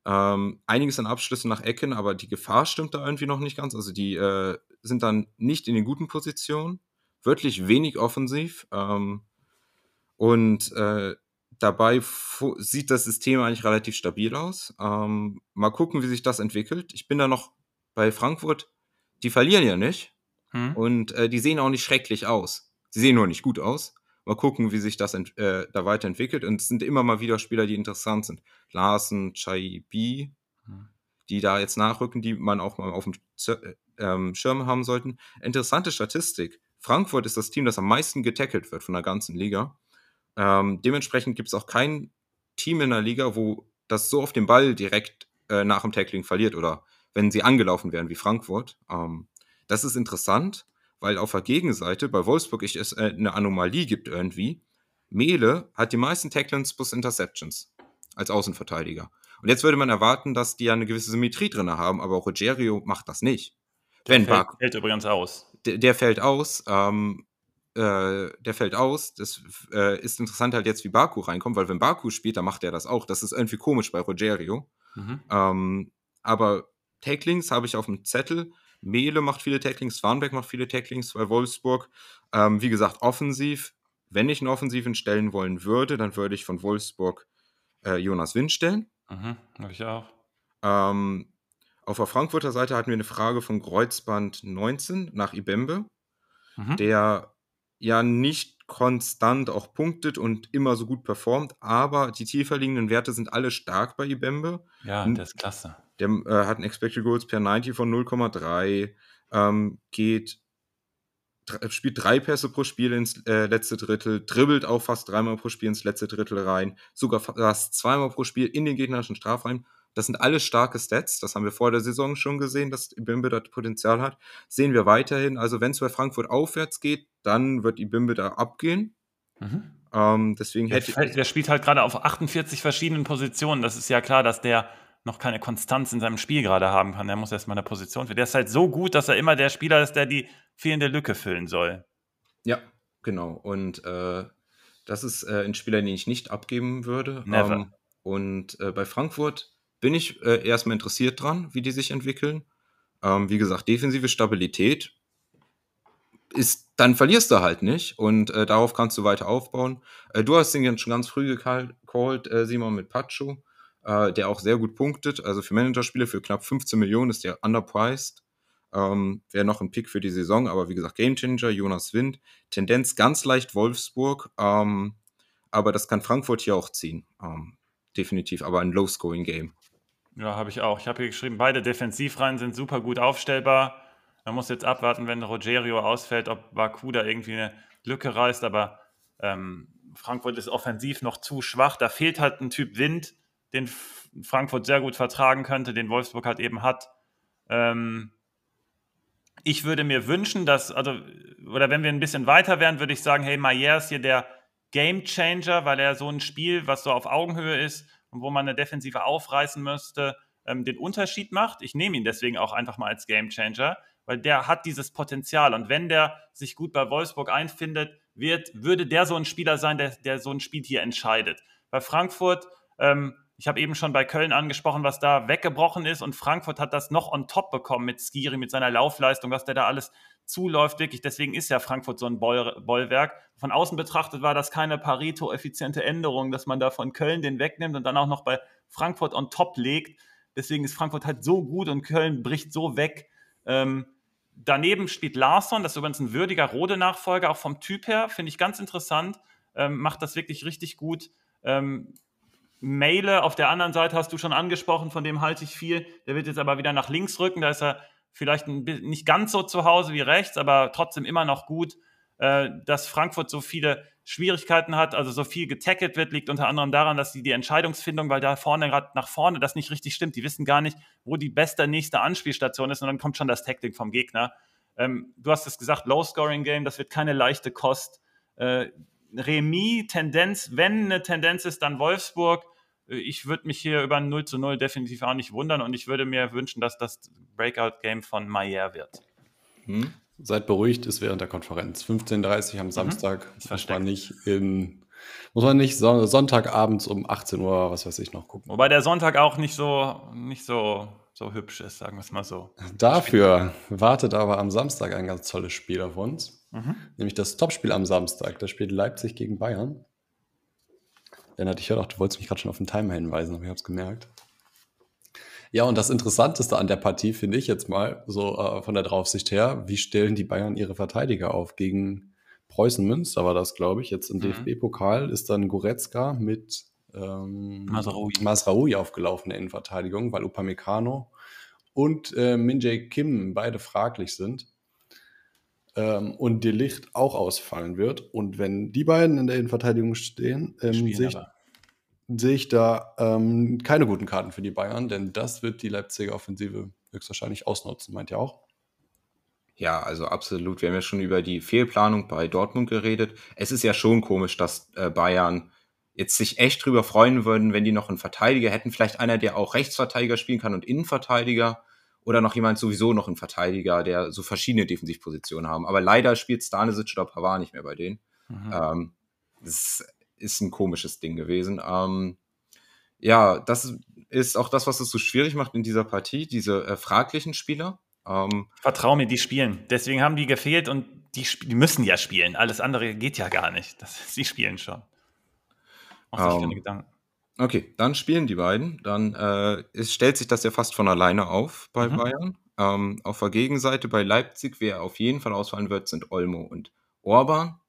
Ähm, einiges an Abschlüssen nach Ecken, aber die Gefahr stimmt da irgendwie noch nicht ganz. Also die äh, sind dann nicht in den guten Positionen. Wirklich wenig offensiv. Ähm, und äh, dabei sieht das System eigentlich relativ stabil aus. Ähm, mal gucken, wie sich das entwickelt. Ich bin da noch bei Frankfurt. Die verlieren ja nicht. Hm. Und äh, die sehen auch nicht schrecklich aus. Sie sehen nur nicht gut aus. Mal gucken, wie sich das äh, da weiterentwickelt. Und es sind immer mal wieder Spieler, die interessant sind. Larsen, Chaibi, hm. die da jetzt nachrücken, die man auch mal auf dem äh, ähm, Schirm haben sollten. Interessante Statistik. Frankfurt ist das Team, das am meisten getackelt wird von der ganzen Liga. Ähm, dementsprechend gibt es auch kein Team in der Liga, wo das so auf den Ball direkt äh, nach dem Tackling verliert oder wenn sie angelaufen werden wie Frankfurt. Ähm, das ist interessant, weil auf der Gegenseite bei Wolfsburg es äh, eine Anomalie gibt irgendwie. Mele hat die meisten Tacklings plus Interceptions als Außenverteidiger. Und jetzt würde man erwarten, dass die ja eine gewisse Symmetrie drin haben, aber auch Rogerio macht das nicht. Der Wenn fällt, fällt übrigens aus. Der, der fällt aus. Ähm, äh, der fällt aus. Das äh, ist interessant halt jetzt, wie Baku reinkommt, weil wenn Baku spielt, dann macht er das auch. Das ist irgendwie komisch bei Rogerio. Mhm. Ähm, aber Tacklings habe ich auf dem Zettel. Mele macht viele Tacklings, Swanbeck macht viele Tacklings bei Wolfsburg. Ähm, wie gesagt, offensiv. Wenn ich einen Offensiven stellen wollen würde, dann würde ich von Wolfsburg äh, Jonas Wind stellen. Mhm, habe ich auch. Ähm, auf der Frankfurter Seite hatten wir eine Frage von Kreuzband 19 nach Ibembe, mhm. der ja nicht konstant auch punktet und immer so gut performt, aber die tiefer liegenden Werte sind alle stark bei Ibembe. Ja, der ist klasse. Der äh, hat ein Expected Goals per 90 von 0,3, ähm, geht, spielt drei Pässe pro Spiel ins äh, letzte Drittel, dribbelt auch fast dreimal pro Spiel ins letzte Drittel rein, sogar fast zweimal pro Spiel in den gegnerischen Strafraum. Das sind alles starke Stats. Das haben wir vor der Saison schon gesehen, dass Ibimbe da Potenzial hat. Sehen wir weiterhin. Also, wenn es bei Frankfurt aufwärts geht, dann wird Ibimbe da abgehen. Mhm. Ähm, deswegen hätte der, der spielt halt gerade auf 48 verschiedenen Positionen. Das ist ja klar, dass der noch keine Konstanz in seinem Spiel gerade haben kann. Der muss erstmal eine Position finden. Der ist halt so gut, dass er immer der Spieler ist, der die fehlende Lücke füllen soll. Ja, genau. Und äh, das ist äh, ein Spieler, den ich nicht abgeben würde. Never. Ähm, und äh, bei Frankfurt bin ich äh, erstmal interessiert dran, wie die sich entwickeln. Ähm, wie gesagt, defensive Stabilität ist, dann verlierst du halt nicht und äh, darauf kannst du weiter aufbauen. Äh, du hast den schon ganz früh gecallt, Simon, mit Pacho äh, der auch sehr gut punktet. Also für Managerspiele für knapp 15 Millionen ist der underpriced. Ähm, Wäre noch ein Pick für die Saison, aber wie gesagt, Gamechanger, Jonas Wind. Tendenz ganz leicht Wolfsburg, ähm, aber das kann Frankfurt hier auch ziehen. Ähm, definitiv, aber ein Low-Scoring-Game. Ja, habe ich auch. Ich habe hier geschrieben, beide Defensivreihen sind super gut aufstellbar. Man muss jetzt abwarten, wenn Rogerio ausfällt, ob Baku da irgendwie eine Lücke reißt, aber ähm, Frankfurt ist offensiv noch zu schwach. Da fehlt halt ein Typ Wind, den Frankfurt sehr gut vertragen könnte, den Wolfsburg halt eben hat. Ähm, ich würde mir wünschen, dass, also, oder wenn wir ein bisschen weiter wären, würde ich sagen, hey, Maier ist hier der Game Changer, weil er so ein Spiel, was so auf Augenhöhe ist und wo man eine Defensive aufreißen müsste, ähm, den Unterschied macht. Ich nehme ihn deswegen auch einfach mal als Game Changer, weil der hat dieses Potenzial. Und wenn der sich gut bei Wolfsburg einfindet, wird, würde der so ein Spieler sein, der, der so ein Spiel hier entscheidet. Bei Frankfurt ähm, ich habe eben schon bei Köln angesprochen, was da weggebrochen ist und Frankfurt hat das noch on top bekommen mit Skiri, mit seiner Laufleistung, was der da alles zuläuft, wirklich. Deswegen ist ja Frankfurt so ein Bollwerk. Von außen betrachtet war das keine Pareto-effiziente Änderung, dass man da von Köln den wegnimmt und dann auch noch bei Frankfurt on top legt. Deswegen ist Frankfurt halt so gut und Köln bricht so weg. Ähm, daneben spielt Larsson, das ist übrigens ein würdiger Rode-Nachfolger, auch vom Typ her, finde ich ganz interessant. Ähm, macht das wirklich richtig gut. Ähm, Meile auf der anderen Seite hast du schon angesprochen, von dem halte ich viel. Der wird jetzt aber wieder nach links rücken. Da ist er vielleicht nicht ganz so zu Hause wie rechts, aber trotzdem immer noch gut. Äh, dass Frankfurt so viele Schwierigkeiten hat, also so viel getackelt wird, liegt unter anderem daran, dass sie die Entscheidungsfindung, weil da vorne gerade nach vorne das nicht richtig stimmt. Die wissen gar nicht, wo die beste nächste Anspielstation ist und dann kommt schon das Tackling vom Gegner. Ähm, du hast es gesagt, Low-Scoring-Game, das wird keine leichte Kost. Äh, Remis, Tendenz, wenn eine Tendenz ist, dann Wolfsburg. Ich würde mich hier über ein 0 zu 0 definitiv auch nicht wundern und ich würde mir wünschen, dass das Breakout-Game von Mayer wird. Hm. Seid beruhigt, ist während der Konferenz. 15.30 Uhr am mhm. Samstag. Mhm. Muss man nicht in, muss man nicht Sonntagabends um 18 Uhr, was weiß ich, noch gucken. Wobei der Sonntag auch nicht so, nicht so, so hübsch ist, sagen wir es mal so. Dafür wartet aber am Samstag ein ganz tolles Spiel auf uns. Mhm. Nämlich das Topspiel am Samstag. Da spielt Leipzig gegen Bayern. Dann hatte ich ja auch, du wolltest mich gerade schon auf den Timer hinweisen, aber ich habe es gemerkt. Ja, und das Interessanteste an der Partie finde ich jetzt mal, so äh, von der Draufsicht her, wie stellen die Bayern ihre Verteidiger auf? Gegen Preußen Münster war das, glaube ich. Jetzt im mhm. DFB-Pokal ist dann Goretzka mit ähm, Masraoui. Masraoui aufgelaufen in der Innenverteidigung, weil Upamecano und äh, Minjay Kim beide fraglich sind. Ähm, und Delicht auch ausfallen wird. Und wenn die beiden in der Innenverteidigung stehen, ähm, sehe ich, sehe ich da ähm, keine guten Karten für die Bayern, denn das wird die Leipziger Offensive höchstwahrscheinlich ausnutzen, meint ihr auch? Ja, also absolut. Wir haben ja schon über die Fehlplanung bei Dortmund geredet. Es ist ja schon komisch, dass äh, Bayern jetzt sich echt drüber freuen würden, wenn die noch einen Verteidiger hätten. Vielleicht einer, der auch Rechtsverteidiger spielen kann und Innenverteidiger. Oder noch jemand sowieso noch einen Verteidiger, der so verschiedene Defensivpositionen haben. Aber leider spielt Stanisic oder Pavard nicht mehr bei denen. Mhm. Ähm, das ist ein komisches Ding gewesen. Ähm, ja, das ist auch das, was es so schwierig macht in dieser Partie, diese äh, fraglichen Spieler. Ähm, Vertrau mir, die spielen. Deswegen haben die gefehlt und die, die müssen ja spielen. Alles andere geht ja gar nicht. Das, sie spielen schon. Mach sich keine ähm, Gedanken. Okay, dann spielen die beiden. Dann äh, es stellt sich das ja fast von alleine auf bei mhm. Bayern. Ähm, auf der Gegenseite bei Leipzig, wer auf jeden Fall ausfallen wird, sind Olmo und Orban.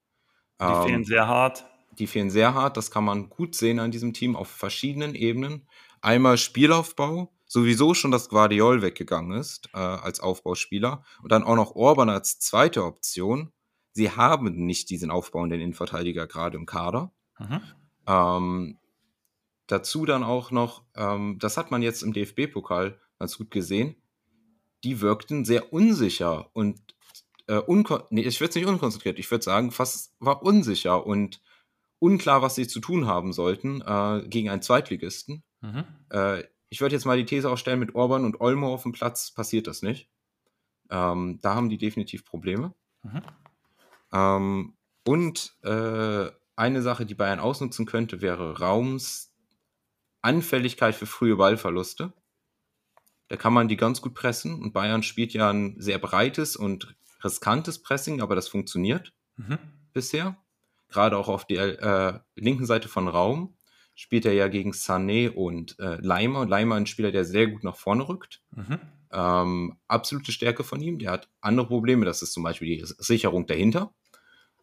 Die ähm, fehlen sehr hart die fehlen sehr hart. Das kann man gut sehen an diesem Team auf verschiedenen Ebenen. Einmal Spielaufbau, sowieso schon, dass Guardiol weggegangen ist äh, als Aufbauspieler und dann auch noch Orban als zweite Option. Sie haben nicht diesen aufbauenden Innenverteidiger gerade im Kader. Mhm. Ähm, dazu dann auch noch, ähm, das hat man jetzt im DFB-Pokal ganz gut gesehen, die wirkten sehr unsicher und äh, nee, ich würde es nicht unkonzentriert, ich würde sagen, fast war unsicher und unklar, was sie zu tun haben sollten äh, gegen einen Zweitligisten. Mhm. Äh, ich würde jetzt mal die These aufstellen, mit Orban und Olmo auf dem Platz passiert das nicht. Ähm, da haben die definitiv Probleme. Mhm. Ähm, und äh, eine Sache, die Bayern ausnutzen könnte, wäre Raums Anfälligkeit für frühe Ballverluste. Da kann man die ganz gut pressen und Bayern spielt ja ein sehr breites und riskantes Pressing, aber das funktioniert mhm. bisher gerade auch auf der äh, linken Seite von Raum spielt er ja gegen Sané und äh, Leimer. Leimer ein Spieler, der sehr gut nach vorne rückt. Mhm. Ähm, absolute Stärke von ihm. Der hat andere Probleme, das ist zum Beispiel die Sicherung dahinter.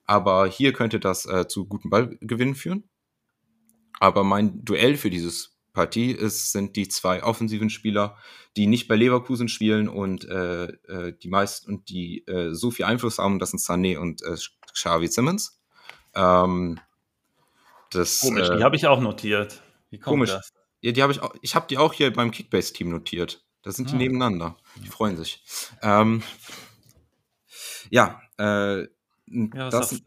Aber hier könnte das äh, zu guten Ballgewinnen führen. Aber mein Duell für dieses Partie ist, sind die zwei offensiven Spieler, die nicht bei Leverkusen spielen und äh, äh die meisten und die äh, so viel Einfluss haben, das sind Sané und äh, Xavi Simmons. Ähm, das, komisch, äh, die habe ich auch notiert. Wie kommt komisch. das? Ja, die habe ich auch, ich habe die auch hier beim Kickbase-Team notiert. Da sind die ah. nebeneinander. Die freuen sich. Ähm, ja, äh, ja das,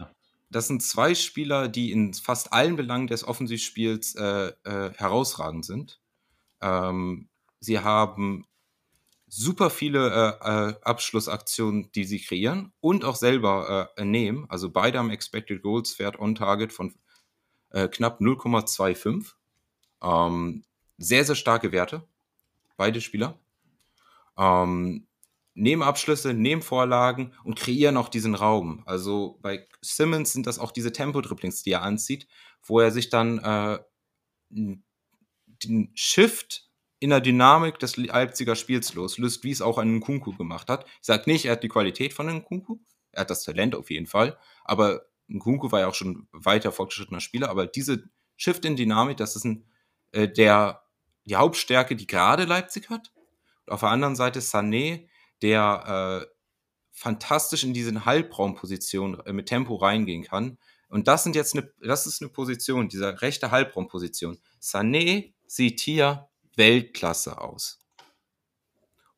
das, sind zwei Spieler, die in fast allen Belangen des Offensivspiels äh, äh, herausragend sind. Ähm, sie haben super viele äh, äh, Abschlussaktionen, die sie kreieren und auch selber äh, nehmen. Also beide haben Expected Goals Wert on Target von äh, knapp 0,25. Ähm, sehr, sehr starke Werte. Beide Spieler. Ähm, nehmen Abschlüsse, nehmen Vorlagen und kreieren auch diesen Raum. Also bei Simmons sind das auch diese Tempo-Dribblings, die er anzieht, wo er sich dann äh, den Shift in der Dynamik des Leipziger Spiels loslöst, wie es auch ein Nkunku gemacht hat. Ich sage nicht, er hat die Qualität von Nkunku, er hat das Talent auf jeden Fall, aber Nkunku war ja auch schon weiter fortgeschrittener Spieler, aber diese Shift in Dynamik, das ist ein, äh, der, die Hauptstärke, die gerade Leipzig hat. Und auf der anderen Seite Sané, der äh, fantastisch in diese Halbraumposition äh, mit Tempo reingehen kann. Und das sind jetzt eine, das ist eine Position, diese rechte Halbraumposition. Sané sieht hier Weltklasse aus.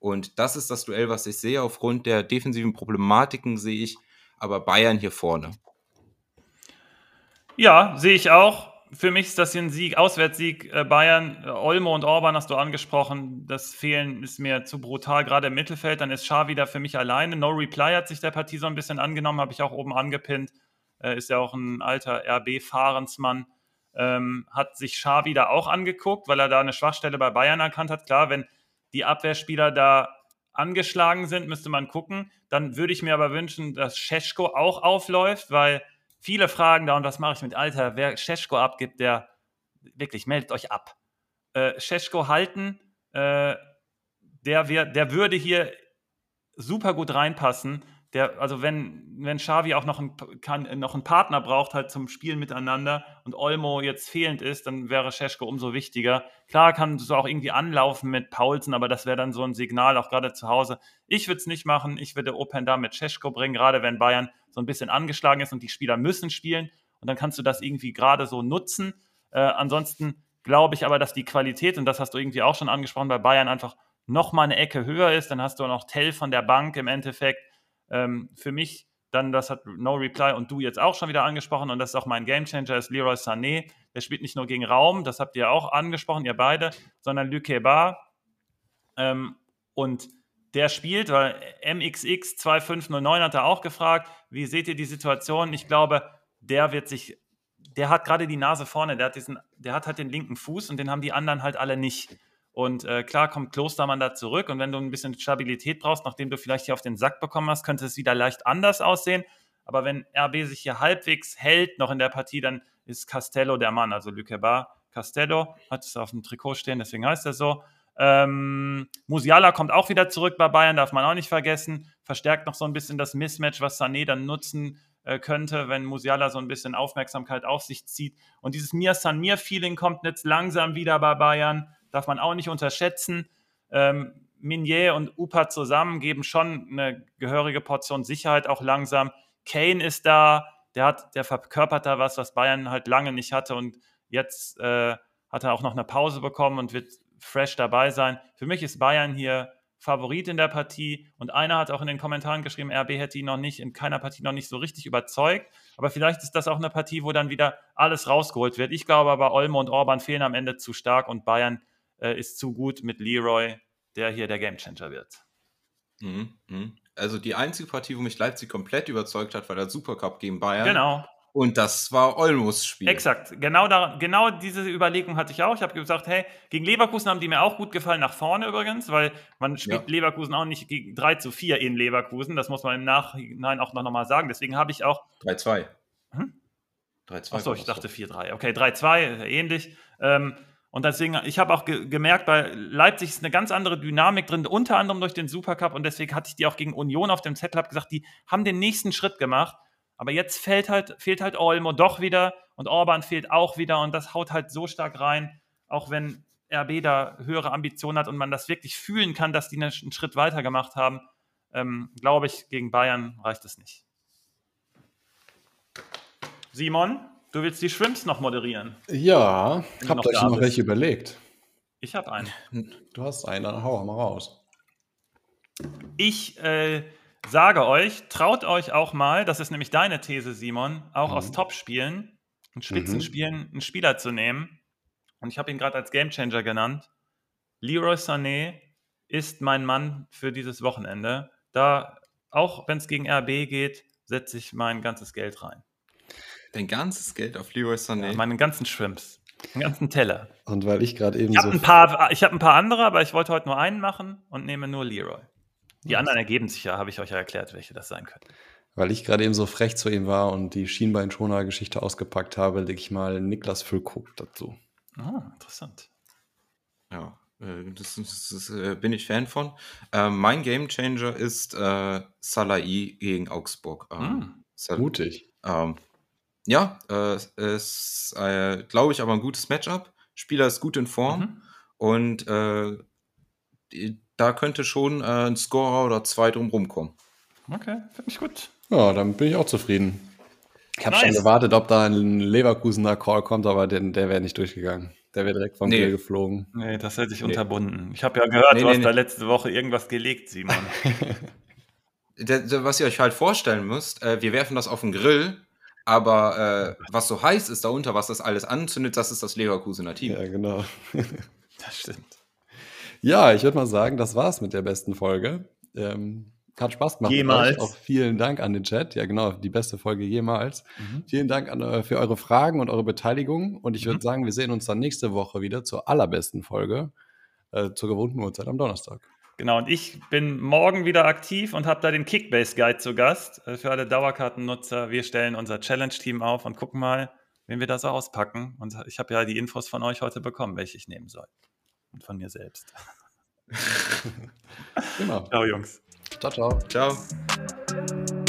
Und das ist das Duell, was ich sehe. Aufgrund der defensiven Problematiken sehe ich aber Bayern hier vorne. Ja, sehe ich auch. Für mich ist das hier ein Sieg, Auswärtssieg äh, Bayern. Äh, Olmo und Orban hast du angesprochen. Das Fehlen ist mir zu brutal, gerade im Mittelfeld. Dann ist Schar wieder für mich alleine. No Reply hat sich der Partie so ein bisschen angenommen, habe ich auch oben angepinnt. Äh, ist ja auch ein alter RB-Fahrensmann. Ähm, hat sich Schar wieder auch angeguckt, weil er da eine Schwachstelle bei Bayern erkannt hat. Klar, wenn die Abwehrspieler da angeschlagen sind, müsste man gucken. Dann würde ich mir aber wünschen, dass Scheschko auch aufläuft, weil viele fragen da, und was mache ich mit Alter, wer Scheschko abgibt, der wirklich meldet euch ab. Äh, halten, äh, der, wär, der würde hier super gut reinpassen der, also wenn, wenn Xavi auch noch, ein, kann, noch einen Partner braucht, halt zum Spielen miteinander und Olmo jetzt fehlend ist, dann wäre Scheschko umso wichtiger. Klar kann du auch irgendwie anlaufen mit Paulsen, aber das wäre dann so ein Signal, auch gerade zu Hause. Ich würde es nicht machen. Ich würde Open da mit Scheschko bringen, gerade wenn Bayern so ein bisschen angeschlagen ist und die Spieler müssen spielen. Und dann kannst du das irgendwie gerade so nutzen. Äh, ansonsten glaube ich aber, dass die Qualität, und das hast du irgendwie auch schon angesprochen, bei Bayern einfach noch mal eine Ecke höher ist. Dann hast du auch noch Tell von der Bank im Endeffekt ähm, für mich dann, das hat No Reply und du jetzt auch schon wieder angesprochen und das ist auch mein Gamechanger, ist Leroy Sané. Der spielt nicht nur gegen Raum, das habt ihr auch angesprochen, ihr beide, sondern Luke Bar. Ähm, und der spielt, weil MXX 2509 hat er auch gefragt, wie seht ihr die Situation? Ich glaube, der wird sich, der hat gerade die Nase vorne, der hat diesen, der hat halt den linken Fuß und den haben die anderen halt alle nicht. Und äh, klar kommt Klostermann da zurück. Und wenn du ein bisschen Stabilität brauchst, nachdem du vielleicht hier auf den Sack bekommen hast, könnte es wieder leicht anders aussehen. Aber wenn RB sich hier halbwegs hält noch in der Partie, dann ist Castello der Mann. Also Bar Castello hat es auf dem Trikot stehen, deswegen heißt er so. Ähm, Musiala kommt auch wieder zurück bei Bayern, darf man auch nicht vergessen. Verstärkt noch so ein bisschen das Mismatch, was Sané dann nutzen äh, könnte, wenn Musiala so ein bisschen Aufmerksamkeit auf sich zieht. Und dieses Mir-San-Mir-Feeling kommt jetzt langsam wieder bei Bayern darf man auch nicht unterschätzen. Ähm, Minier und Upa zusammen geben schon eine gehörige Portion Sicherheit auch langsam. Kane ist da, der, hat, der verkörpert da was, was Bayern halt lange nicht hatte und jetzt äh, hat er auch noch eine Pause bekommen und wird fresh dabei sein. Für mich ist Bayern hier Favorit in der Partie und einer hat auch in den Kommentaren geschrieben, RB hätte ihn noch nicht in keiner Partie noch nicht so richtig überzeugt, aber vielleicht ist das auch eine Partie, wo dann wieder alles rausgeholt wird. Ich glaube aber, Olmo und Orban fehlen am Ende zu stark und Bayern äh, ist zu gut mit Leroy, der hier der Gamechanger wird. Mhm, mhm. Also die einzige Partie, wo mich Leipzig komplett überzeugt hat, war der Supercup gegen Bayern. Genau. Und das war Olmos Spiel. Exakt. Genau, da, genau diese Überlegung hatte ich auch. Ich habe gesagt, hey, gegen Leverkusen haben die mir auch gut gefallen, nach vorne übrigens, weil man spielt ja. Leverkusen auch nicht gegen 3 zu 4 in Leverkusen. Das muss man im Nachhinein auch noch mal sagen. Deswegen habe ich auch. 3-2. Hm? 3-2. Achso, ich dachte 4-3. Okay, 3-2, ähnlich. Ähm, und deswegen, ich habe auch ge gemerkt, bei Leipzig ist eine ganz andere Dynamik drin, unter anderem durch den Supercup. Und deswegen hatte ich die auch gegen Union auf dem Zettel, habe gesagt, die haben den nächsten Schritt gemacht. Aber jetzt fehlt halt, fehlt halt Olmo doch wieder und Orban fehlt auch wieder. Und das haut halt so stark rein, auch wenn RB da höhere Ambitionen hat und man das wirklich fühlen kann, dass die einen Schritt weiter gemacht haben. Ähm, Glaube ich, gegen Bayern reicht es nicht. Simon? Du willst die Shrimps noch moderieren? Ja, habt euch noch welche überlegt? Ich habe einen. Du hast einen, dann hau mal raus. Ich äh, sage euch, traut euch auch mal, das ist nämlich deine These, Simon, auch mhm. aus Top-Spielen und Spitzenspielen mhm. einen Spieler zu nehmen. Und ich habe ihn gerade als Gamechanger genannt. Leroy Sané ist mein Mann für dieses Wochenende. Da, auch wenn es gegen RB geht, setze ich mein ganzes Geld rein. Dein ganzes Geld auf Leroy Sané? Ja, meinen ganzen Shrimps. Den ganzen Teller. Und weil ich gerade eben ich so. Ein paar, ich habe ein paar andere, aber ich wollte heute nur einen machen und nehme nur Leroy. Die Was? anderen ergeben sich ja, habe ich euch ja erklärt, welche das sein können. Weil ich gerade eben so frech zu ihm war und die Schienbeinschoner-Geschichte ausgepackt habe, lege ich mal Niklas Füllkrug dazu. Ah, interessant. Ja, äh, das, das, das äh, bin ich Fan von. Äh, mein Gamechanger ist äh, Salai gegen Augsburg. Ähm, mm, mutig. Ähm, ja, äh, ist, äh, glaube ich, aber ein gutes Matchup. Spieler ist gut in Form mhm. und äh, die, da könnte schon äh, ein Scorer oder zwei drumherum kommen. Okay, finde ich gut. Ja, dann bin ich auch zufrieden. Ich habe nice. schon gewartet, ob da ein Leverkusener Call kommt, aber den, der wäre nicht durchgegangen. Der wäre direkt vom nee. geflogen. Nee, das hätte ich nee. unterbunden. Ich habe ja gehört, nee, du hast da letzte Woche irgendwas gelegt, Simon. was ihr euch halt vorstellen müsst, äh, wir werfen das auf den Grill Aber äh, was so heiß ist darunter, was das alles anzündet, das ist das Leverkusener Team. Ja, genau. das stimmt. Ja, ich würde mal sagen, das war's mit der besten Folge. Ähm, hat Spaß gemacht. Jemals. Auch vielen Dank an den Chat. Ja, genau, die beste Folge jemals. Mhm. Vielen Dank an, äh, für eure Fragen und eure Beteiligung. Und ich würde mhm. sagen, wir sehen uns dann nächste Woche wieder zur allerbesten Folge, äh, zur gewohnten Uhrzeit am Donnerstag. Genau, und ich bin morgen wieder aktiv und habe da den Kickbase Guide zu Gast äh, für alle Dauerkartennutzer. Wir stellen unser Challenge-Team auf und gucken mal, wen wir da so auspacken. Und ich habe ja die Infos von euch heute bekommen, welche ich nehmen soll. Und von mir selbst. genau. Ciao, Jungs. Ciao, ciao. Ciao.